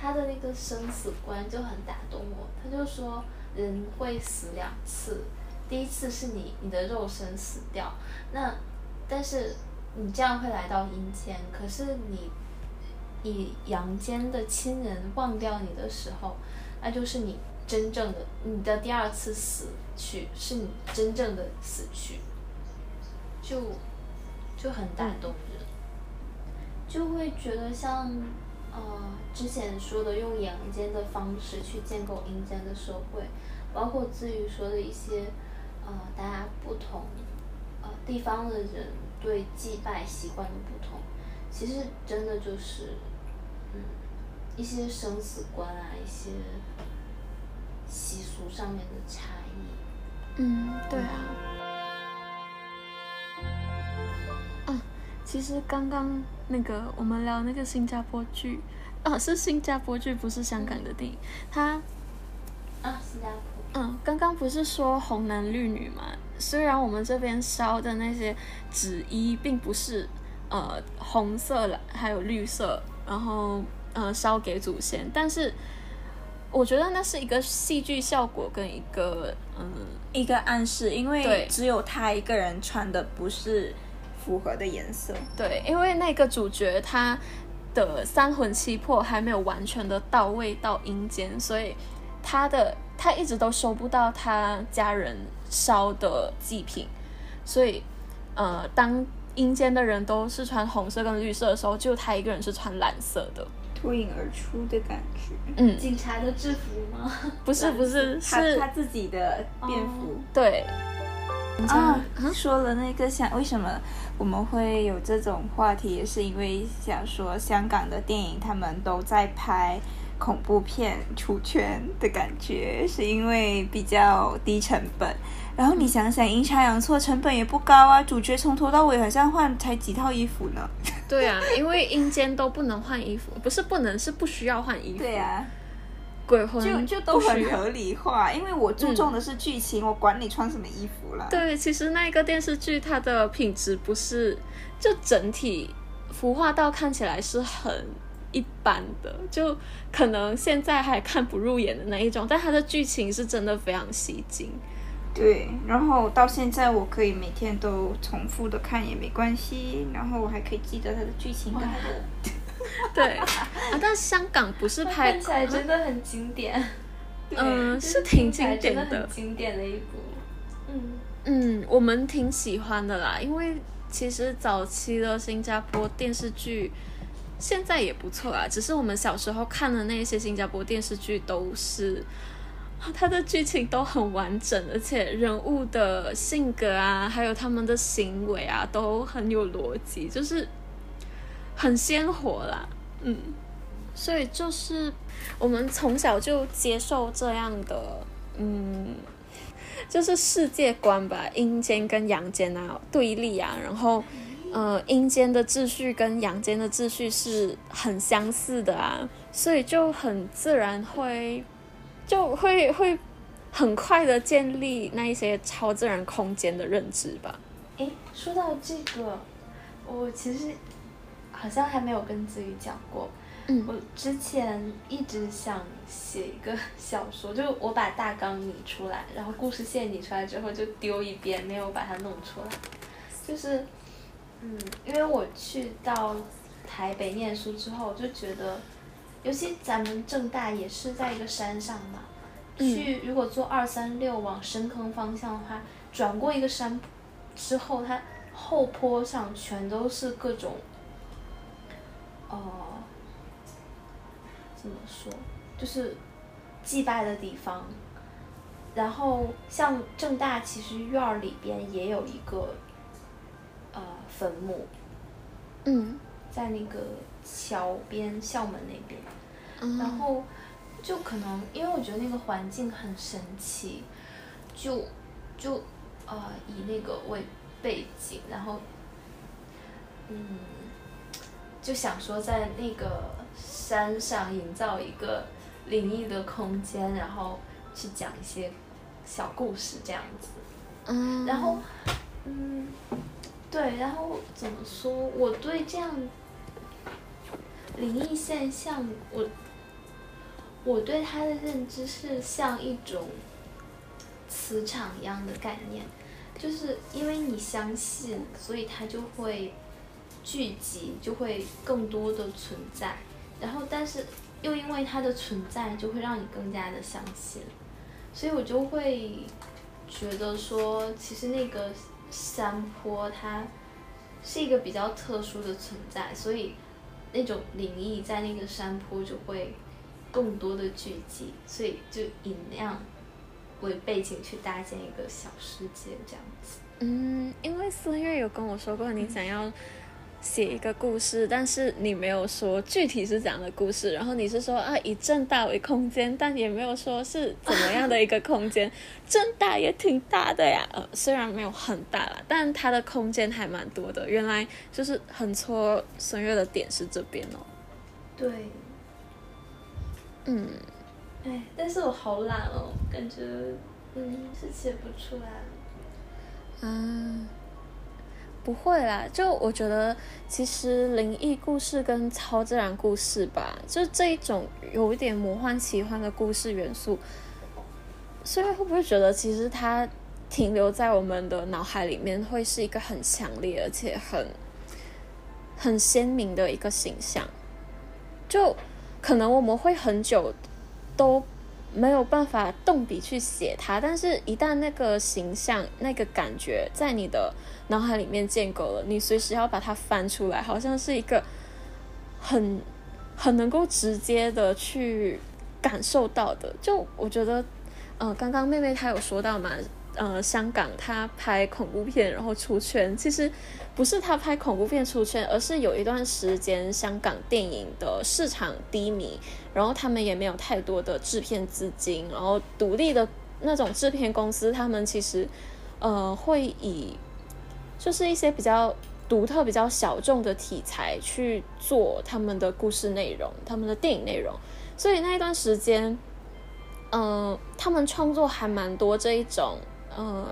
Speaker 1: 他的那个生死观就很打动我，他就说人会死两次，第一次是你你的肉身死掉，那但是你这样会来到阴间，可是你以阳间的亲人忘掉你的时候，那就是你真正的你的第二次死去，是你真正的死去，就就很打动人，就会觉得像呃之前说的用阳间的方式去建构阴间的社会，包括至于说的一些呃大家不同呃地方的人对祭拜习惯的不同，其实真的就是嗯一些生死观啊，一些习俗上面的差异。
Speaker 3: 嗯，对啊。其实刚刚那个我们聊那个新加坡剧，啊，是新加坡剧，不是香港的电影。他，
Speaker 1: 啊，新加坡。
Speaker 3: 嗯，刚刚不是说红男绿女嘛？虽然我们这边烧的那些纸衣并不是呃红色的，还有绿色，然后呃烧给祖先，但是我觉得那是一个戏剧效果跟一个嗯
Speaker 2: 一个暗示，因为只有他一个人穿的不是符合的颜色。
Speaker 3: 对，因为那个主角他的三魂七魄还没有完全的到位到阴间，所以他的他一直都收不到他家人烧的祭品，所以呃，当阴间的人都是穿红色跟绿色的时候，就他一个人是穿蓝色的。
Speaker 2: 脱颖而出的感觉，
Speaker 3: 嗯，
Speaker 1: 警察的制服吗？
Speaker 3: 不是不是是
Speaker 2: 他他，自己的便服。
Speaker 3: 对，
Speaker 2: 啊，说了那个想，为什么我们会有这种话题，也是因为想说香港的电影他们都在拍恐怖片出圈的感觉，是因为比较低成本。然后你想想，阴差阳错，成本也不高啊，主角从头到尾好像换才几套衣服呢。
Speaker 3: 对啊，因为阴间都不能换衣服，不是不能，是不需要换衣服。
Speaker 2: 对啊，
Speaker 3: 鬼魂
Speaker 2: 就就都很合理化，因为我注重的是剧情，我管你穿什么衣服啦。
Speaker 3: 对，其实那个电视剧它的品质不是，就整体服化道看起来是很一般的，就可能现在还看不入眼的那一种，但它的剧情是真的非常吸睛。
Speaker 2: 对，然后到现在我可以每天都重复的看也没关系，然后我还可以记得它的剧情。
Speaker 3: 对啊，但香港不是拍
Speaker 1: 看起来真的很经典，
Speaker 3: 嗯、
Speaker 1: 就是
Speaker 3: 挺经典
Speaker 1: 真的很经典的一部。嗯，
Speaker 3: 嗯，我们挺喜欢的啦，因为其实早期的新加坡电视剧现在也不错啊，只是我们小时候看的那些新加坡电视剧都是。它的剧情都很完整，而且人物的性格啊，还有他们的行为啊，都很有逻辑，就是很鲜活啦。嗯，所以就是我们从小就接受这样的，嗯，就是世界观吧，阴间跟阳间啊对立啊，然后呃，阴间的秩序跟阳间的秩序是很相似的啊，所以就很自然会就会会很快的建立那一些超自然空间的认知吧。
Speaker 1: 诶，说到这个，我其实好像还没有跟子瑜讲过。
Speaker 3: 嗯
Speaker 1: 我之前一直想写一个小说，就是我把大纲拟出来，然后故事线拟出来之后就丢一边，没有把它弄出来。就是，嗯，因为我去到台北念书之后，就觉得，尤其咱们正大也是在一个山上嘛，
Speaker 3: 嗯
Speaker 1: 去如果坐二三六往深坑方向的话，转过一个山之后，它后坡上全都是各种，呃，怎么说，就是祭拜的地方。然后像正大，其实院儿里边也有一个，呃，坟墓，
Speaker 3: 嗯，
Speaker 1: 在那个桥边校门那边。
Speaker 3: 嗯
Speaker 1: 然后就可能因为我觉得那个环境很神奇，就就呃以那个为背景，然后嗯就想说在那个山上营造一个灵异的空间，然后去讲一些小故事这样子。
Speaker 3: 嗯，
Speaker 1: 然后，嗯，对，然后怎么说？我对这样灵异现象，我我对它的认知是像一种磁场一样的概念，就是因为你相信，所以它就会聚集，就会更多的存在。然后，但是又因为它的存在，就会让你更加的相信，所以我就会觉得说，其实那个山坡它是一个比较特殊的存在，所以那种灵异在那个山坡就会更多的聚集，所以就以那样为背景去搭建一个小世界这样子。
Speaker 3: 嗯，因为思月有跟我说过，你想要写一个故事，但是你没有说具体是怎样的故事，然后你是说啊以正大为空间，但也没有说是怎么样的一个空间。正大也挺大的呀，呃，虽然没有很大啦，但它的空间还蛮多的。原来就是很戳孙悦的点是这边哦。
Speaker 1: 对，
Speaker 3: 嗯，
Speaker 1: 哎，但是我好懒哦，感觉嗯是写不出来了。
Speaker 3: 不会啦，就我觉得其实灵异故事跟超自然故事吧，就这一种有一点魔幻奇幻的故事元素，所以会不会觉得其实它停留在我们的脑海里面，会是一个很强烈而且很很鲜明的一个形象？就可能我们会很久都。没有办法动笔去写它，但是一旦那个形象、那个感觉在你的脑海里面建构了，你随时要把它翻出来，好像是一个很很能够直接的去感受到的。就我觉得，嗯，刚刚妹妹她有说到嘛。呃，香港他拍恐怖片然后出圈，其实不是他拍恐怖片出圈，而是有一段时间香港电影的市场低迷，然后他们也没有太多的制片资金，然后独立的那种制片公司，他们其实呃会以就是一些比较独特、比较小众的题材去做他们的故事内容、他们的电影内容，所以那一段时间，嗯，他们创作还蛮多这一种。呃，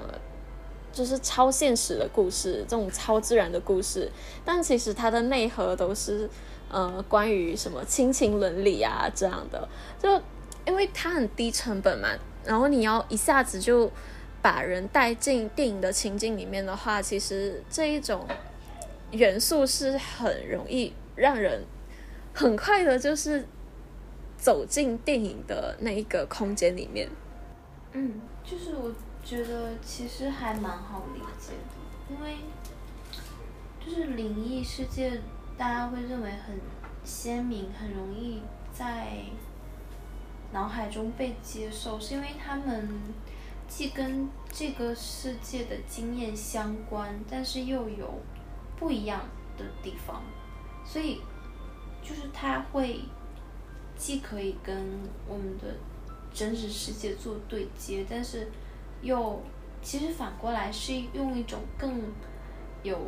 Speaker 3: 就是超现实的故事，这种超自然的故事，但其实它的内核都是呃关于什么亲情伦理啊这样的。就因为它很低成本嘛，然后你要一下子就把人带进电影的情境里面的话，其实这一种元素是很容易让人很快的，就是走进电影的那一个空间里面。
Speaker 1: 嗯，就是我。觉得其实还蛮好理解的，因为就是灵异世界，大家会认为很鲜明，很容易在脑海中被接受，是因为他们既跟这个世界的经验相关，但是又有不一样的地方，所以就是它会既可以跟我们的真实世界做对接，但是。又其实反过来是用一种更有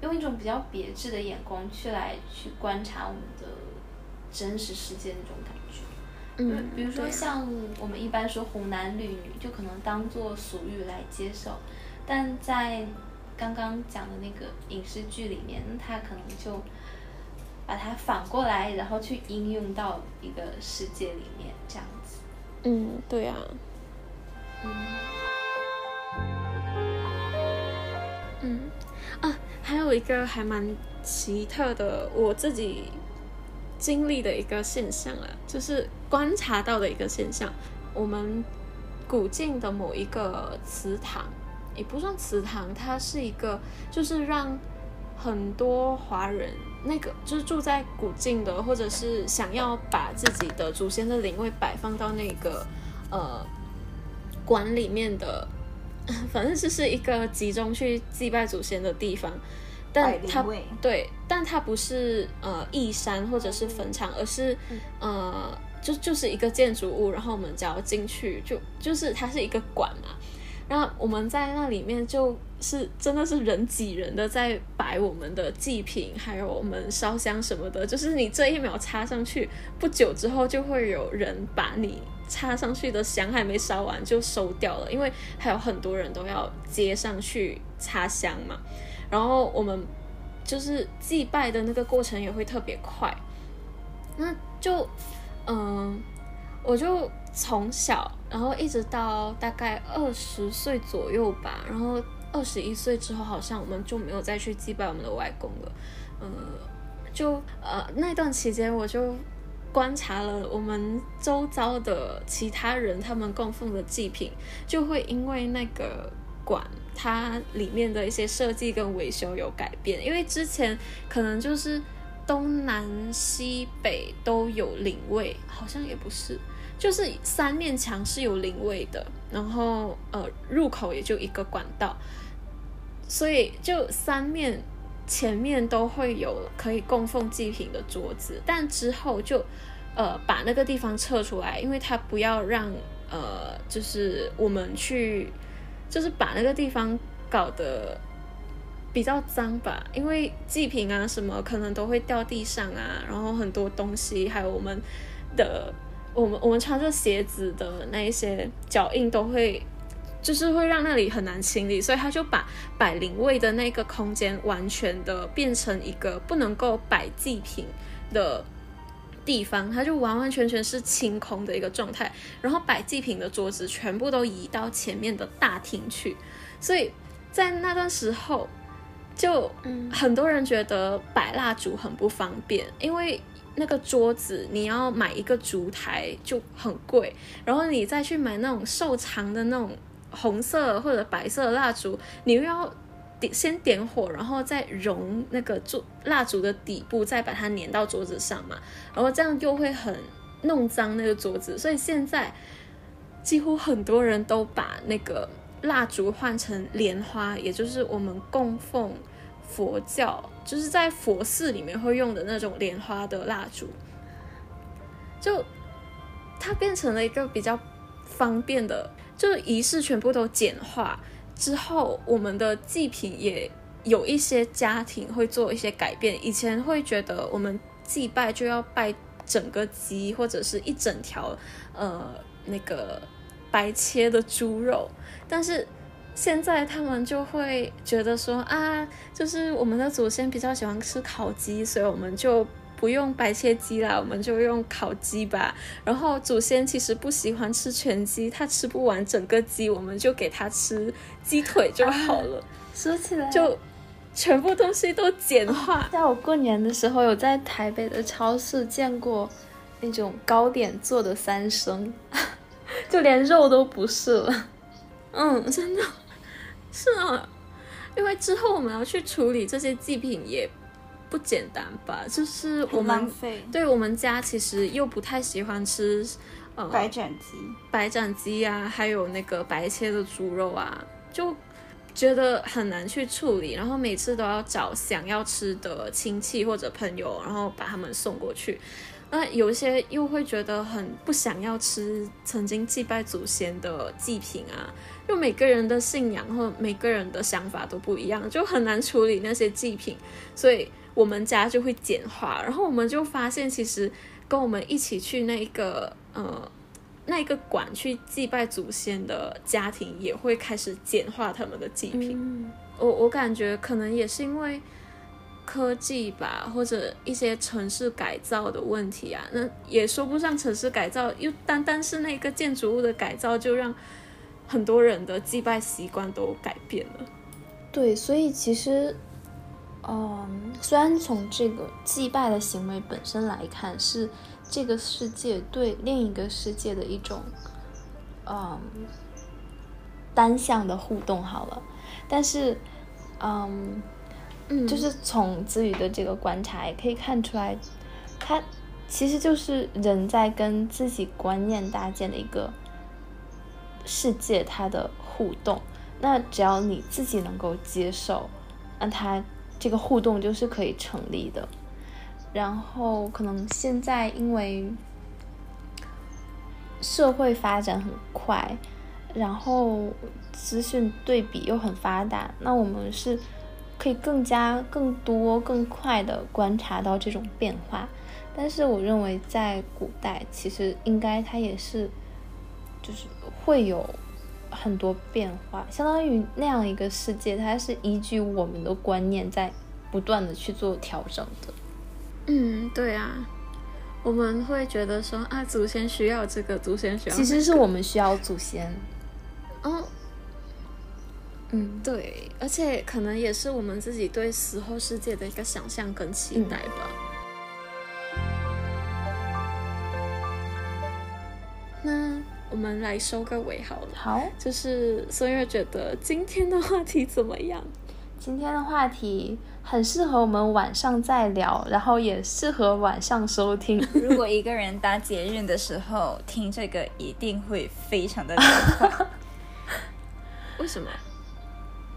Speaker 1: 用一种比较别致的眼光去来去观察我们的真实世界那种感觉。
Speaker 3: 嗯，
Speaker 1: 比如说像我们一般说红男绿女，就可能当做俗语来接受，但在刚刚讲的那个影视剧里面，他可能就把它反过来，然后去应用到一个世界里面这样子。
Speaker 3: 嗯，对啊。嗯，啊，还有一个还蛮奇特的，我自己经历的一个现象啊，就是观察到的一个现象。我们古晋的某一个祠堂，也不算祠堂，它是一个，就是让很多华人，那个就是住在古晋的，或者是想要把自己的祖先的灵位摆放到那个，呃。馆里面的，反正就是一个集中去祭拜祖先的地方，但它对，但它不是呃义山或者是坟场，而是呃就就是一个建筑物，然后我们只要进去就就是它是一个馆嘛，然后我们在那里面就是真的是人挤人的在摆我们的祭品，还有我们烧香什么的，就是你这一秒插上去，不久之后就会有人把你。插上去的香还没烧完就收掉了，因为还有很多人都要接上去插香嘛。然后我们就是祭拜的那个过程也会特别快。那就嗯，我就从小，然后一直到大概二十岁左右吧。然后二十一岁之后，好像我们就没有再去祭拜我们的外公了。嗯，就呃那段期间我就。观察了我们周遭的其他人，他们供奉的祭品，就会因为那个馆它里面的一些设计跟维修有改变。因为之前可能就是东南西北都有灵位，好像也不是，就是三面墙是有灵位的，然后呃入口也就一个管道，所以就三面。前面都会有可以供奉祭品的桌子，但之后就，呃，把那个地方撤出来，因为他不要让呃，就是我们去，就是把那个地方搞得比较脏吧，因为祭品啊什么可能都会掉地上啊，然后很多东西，还有我们的我们我们穿着鞋子的那一些脚印都会。就是会让那里很难清理，所以他就把摆灵位的那个空间完全的变成一个不能够摆祭品的地方，它就完完全全是清空的一个状态。然后摆祭品的桌子全部都移到前面的大厅去，所以在那段时候，就很多人觉得摆蜡烛很不方便，因为。那个桌子你要买一个烛台就很贵，然后你再去买那种瘦长的那种红色或者白色的蜡烛，你又要点先点火，然后再融那个烛蜡烛的底部，再把它粘到桌子上嘛，然后这样就会很弄脏那个桌子，所以现在几乎很多人都把那个蜡烛换成莲花，也就是我们供奉。佛教就是在佛寺里面会用的那种莲花的蜡烛，就它变成了一个比较方便的，就是仪式全部都简化之后，我们的祭品也有一些家庭会做一些改变。以前会觉得我们祭拜就要拜整个鸡或者是一整条呃那个白切的猪肉，但是。现在他们就会觉得说啊，就是我们的祖先比较喜欢吃烤鸡，所以我们就不用白切鸡啦，我们就用烤鸡吧。然后祖先其实不喜欢吃全鸡，他吃不完整个鸡，我们就给他吃鸡腿就好了。
Speaker 1: 说起来，
Speaker 3: 就全部东西都简化。
Speaker 1: 在我过年的时候，有在台北的超市见过那种糕点做的三生，就连肉都不是了。
Speaker 3: 嗯，真的。是啊，因为之后我们要去处理这些祭品也不简单吧？就是我们对我们家其实又不太喜欢吃
Speaker 2: 呃白斩鸡、
Speaker 3: 白斩鸡啊，还有那个白切的猪肉啊，就觉得很难去处理，然后每次都要找想要吃的亲戚或者朋友，然后把他们送过去。那有一些又会觉得很不想要吃曾经祭拜祖先的祭品啊。就每个人的信仰和每个人的想法都不一样，就很难处理那些祭品，所以我们家就会简化。然后我们就发现，其实跟我们一起去那个呃那个馆去祭拜祖先的家庭，也会开始简化他们的祭品。我我感觉可能也是因为科技吧，或者一些城市改造的问题啊，那也说不上城市改造，又单单是那个建筑物的改造就让。很多人的祭拜习惯都改变了，
Speaker 1: 对，所以其实，嗯，虽然从这个祭拜的行为本身来看，是这个世界对另一个世界的一种，嗯，单向的互动好了，但是，嗯，就是从子宇的这个观察也可以看出来，他其实就是人在跟自己观念搭建的一个。世界它的互动，那只要你自己能够接受，那它这个互动就是可以成立的。然后可能现在因为社会发展很快，然后资讯对比又很发达，那我们是可以更加更多更快的观察到这种变化。但是我认为在古代，其实应该它也是。就是会有很多变化，相当于那样一个世界，它是依据我们的观念在不断的去做调整的。
Speaker 3: 嗯，对啊，我们会觉得说啊，祖先需要这个，祖先需要，
Speaker 1: 其实是我们需要祖先。
Speaker 3: 哦，嗯，对，而且可能也是我们自己对死后世界的一个想象跟期待吧。那。我们来收个尾好了。
Speaker 1: 好，
Speaker 3: 就是孙悦觉得今天的话题怎么样？
Speaker 1: 今天的话题很适合我们晚上再聊，然后也适合晚上收听。
Speaker 2: 如果一个人搭捷运的时候听这个，一定会非常的凉快。
Speaker 3: 为什么？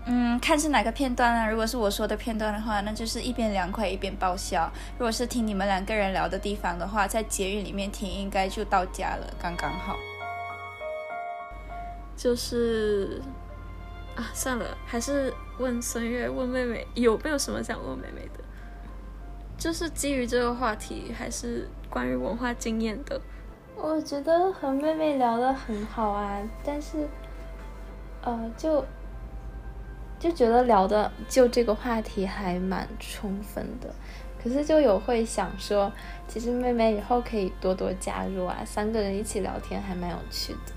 Speaker 2: 嗯，看是哪个片段啊？如果是我说的片段的话，那就是一边凉快一边爆笑。如果是听你们两个人聊的地方的话，在捷运里面听，应该就到家了，刚刚好。
Speaker 3: 就是啊，算了，还是问孙悦，问妹妹有没有什么想问妹妹的？就是基于这个话题，还是关于文化经验的？
Speaker 1: 我觉得和妹妹聊的很好啊，但是，呃，就就觉得聊的就这个话题还蛮充分的，可是就有会想说，其实妹妹以后可以多多加入啊，三个人一起聊天还蛮有趣的。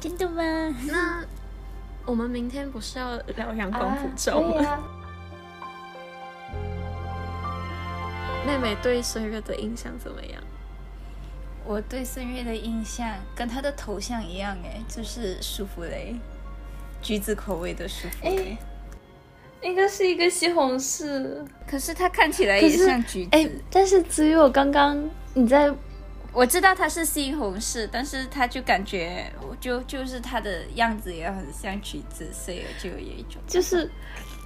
Speaker 2: 真的吗？
Speaker 3: 那我们明天不是要聊阳光普照吗？妹妹对孙悦的印象怎么样？
Speaker 2: 我对孙悦的印象跟他的头像一样，哎，就是舒芙蕾，橘子口味的舒芙蕾。
Speaker 1: 应该是一个西红柿。
Speaker 2: 可是它看起来也像橘子。
Speaker 1: 哎，但是至于我刚刚你在
Speaker 2: 我知道它是西红柿，但是它就感觉，就就是它的样子也很像橘子，所以就有一种
Speaker 1: 就是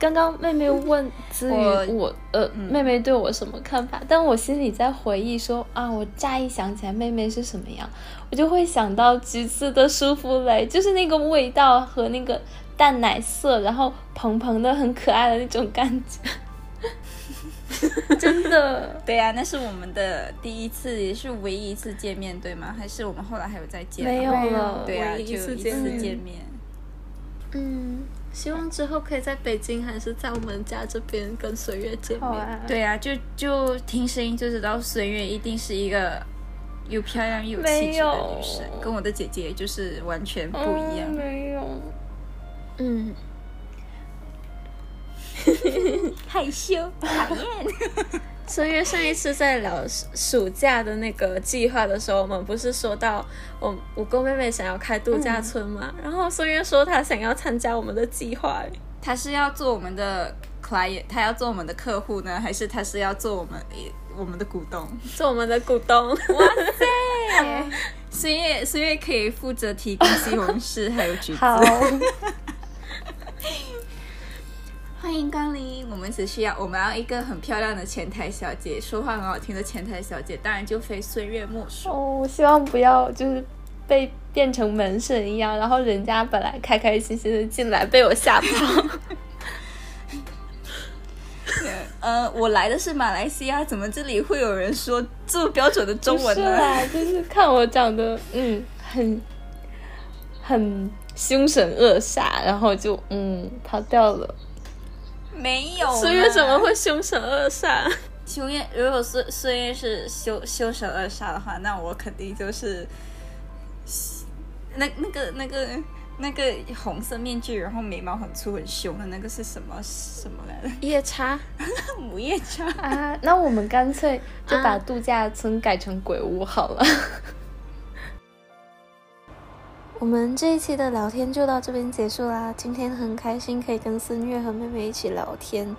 Speaker 1: 刚刚妹妹问至于
Speaker 2: 我
Speaker 1: 我呃、
Speaker 2: 嗯
Speaker 1: 妹妹对我什么看法，但我心里在回忆说啊，我乍一想起来妹妹是什么样，我就会想到橘子的舒芙蕾，就是那个味道和那个淡奶色，然后蓬蓬的很可爱的那种感觉，真的。
Speaker 2: 对呀、那是我们的第一次，也是唯一一次见面，对吗？还是我们后来还有再见？
Speaker 1: 没有了
Speaker 2: 对呀、就一次
Speaker 3: 见面。嗯，希望之后可以在北京还是在我们家这边跟随月见面。
Speaker 2: 对呀、就就听声音就知道孙悦一定是一个又漂亮又有气质的女生，跟我的姐姐就是完全不一样。
Speaker 1: 嗯没有。
Speaker 3: 嗯，
Speaker 2: 害羞，讨厌。
Speaker 3: 孙悦上一次在聊暑暑假的那个计划的时候，我们不是说到我我跟妹妹想要开度假村嘛？然后孙悦说他想要参加我们的计划，
Speaker 2: 他是要做我们的 client，他要做我们的客户呢，还是他是要做我们我们的股东？
Speaker 3: 做我们的股东。
Speaker 2: 哇塞孙悦，孙悦可以负责提供西红柿还有橘子。
Speaker 1: 好，
Speaker 2: 欢迎光临，我们只需要我们要一个很漂亮的前台小姐，说话很好听的前台小姐，当然就非孙悦莫属。
Speaker 1: 希望不要就是被变成门神一样，然后人家本来开开心心的进来，被我吓跑。
Speaker 2: 呃，我来的是马来西亚，怎么这里会有人说这么标准的中文呢？
Speaker 1: 就是看我长得嗯很很凶神恶煞，然后就嗯跑掉了。
Speaker 2: 没有啦，
Speaker 3: 孙悦怎么会凶神恶煞？
Speaker 2: 孙悦？如果孙孙悦是凶凶神恶煞的话，那我肯定就是那那个那个那个红色面具，然后眉毛很粗很凶的那个是什么什么来着？
Speaker 3: 夜叉。
Speaker 2: 母夜叉。
Speaker 1: 啊，那我们干脆就把
Speaker 3: 啊
Speaker 1: 度假村改成鬼屋好了。
Speaker 3: 我们这一期的聊天就到这边结束啦。今天很开心可以跟孙悦和妹妹一起聊天，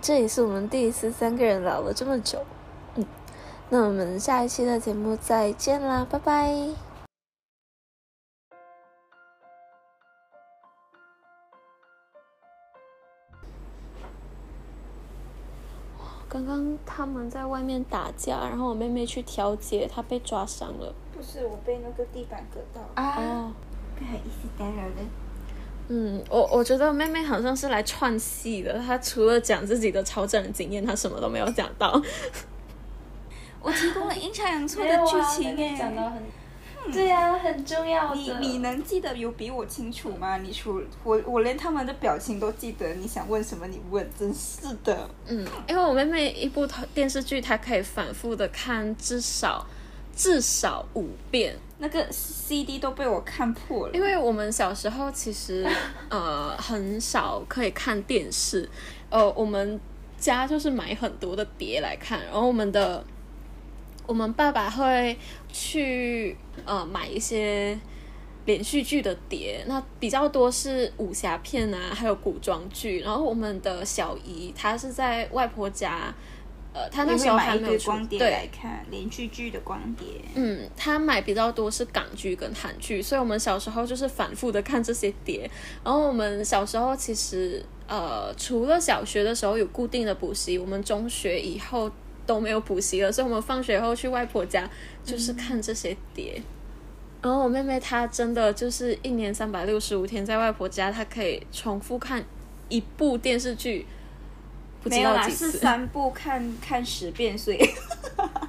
Speaker 3: 这也是我们第一次三个人聊了这么久。嗯，那我们下一期的节目再见啦，拜拜。刚刚他们在外面打架，然后我妹妹去调解，她被抓伤了。
Speaker 2: 不是我被那个地板割到，
Speaker 1: 啊，
Speaker 3: 哦，
Speaker 2: 不好意思打扰了。
Speaker 3: 嗯，我我觉得妹妹好像是来串戏的，她除了讲自己的超正的经验，她什么都没有讲到。
Speaker 2: 我提供了阴差阳错的剧情
Speaker 1: 妹妹讲
Speaker 2: 哎。
Speaker 1: 到很，对呀、很重要的。
Speaker 2: 你你能记得有比我清楚吗？你除我我连他们的表情都记得，你想问什么你问，真是的。
Speaker 3: 嗯，因为我妹妹一部电视剧，她可以反复的看至少至少五遍。
Speaker 2: 那个 CD 都被我看破了。
Speaker 3: 因为我们小时候其实 呃很少可以看电视，呃，我们家就是买很多的碟来看，然后我们的我们爸爸会去呃买一些连续剧的碟，那比较多是武侠片啊，还有古装剧。然后我们的小姨她是在外婆家，呃，他那时候还没有出
Speaker 2: 光碟来
Speaker 3: 对。
Speaker 2: 看连续剧的光碟。
Speaker 3: 嗯，他买比较多是港剧跟韩剧，所以我们小时候就是反复的看这些碟。然后我们小时候其实呃，除了小学的时候有固定的补习，我们中学以后都没有补习了，所以我们放学后去外婆家就是看这些碟。然后我妹妹她真的就是一年三百六十五天在外婆家，她可以重复看一部电视剧，不知
Speaker 2: 没有啦，
Speaker 3: 道几次。
Speaker 2: 是三部看看十遍，所以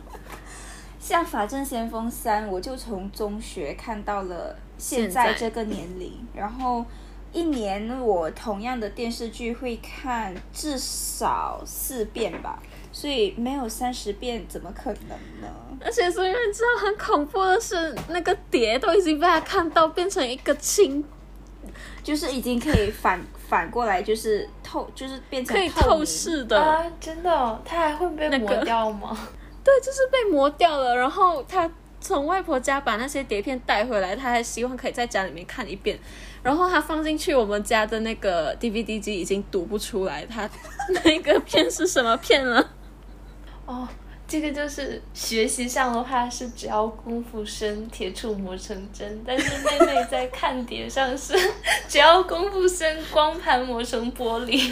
Speaker 2: 像《法证先锋三》，我就从中学看到了现在这个年龄，然后一年我同样的电视剧会看至少四遍吧，所以没有三十遍怎么可能呢？
Speaker 3: 而且所以你知道很恐怖的是，那个碟都已经被他看到变成一个清，
Speaker 2: 就是已经可以反反过来，就是透，就是变成
Speaker 3: 可以透视的。
Speaker 1: 啊，真的哦，它还会被磨掉吗？
Speaker 3: 对，就是被磨掉了。然后他从外婆家把那些碟片带回来，他还希望可以在家里面看一遍。然后他放进去我们家的那个 DVD 机，已经读不出来他 那个片是什么片了。
Speaker 1: 哦，这个就是学习上的话是只要功夫深，铁杵磨成针。但是妹妹在看碟上是 只要功夫深，光盘磨成玻璃。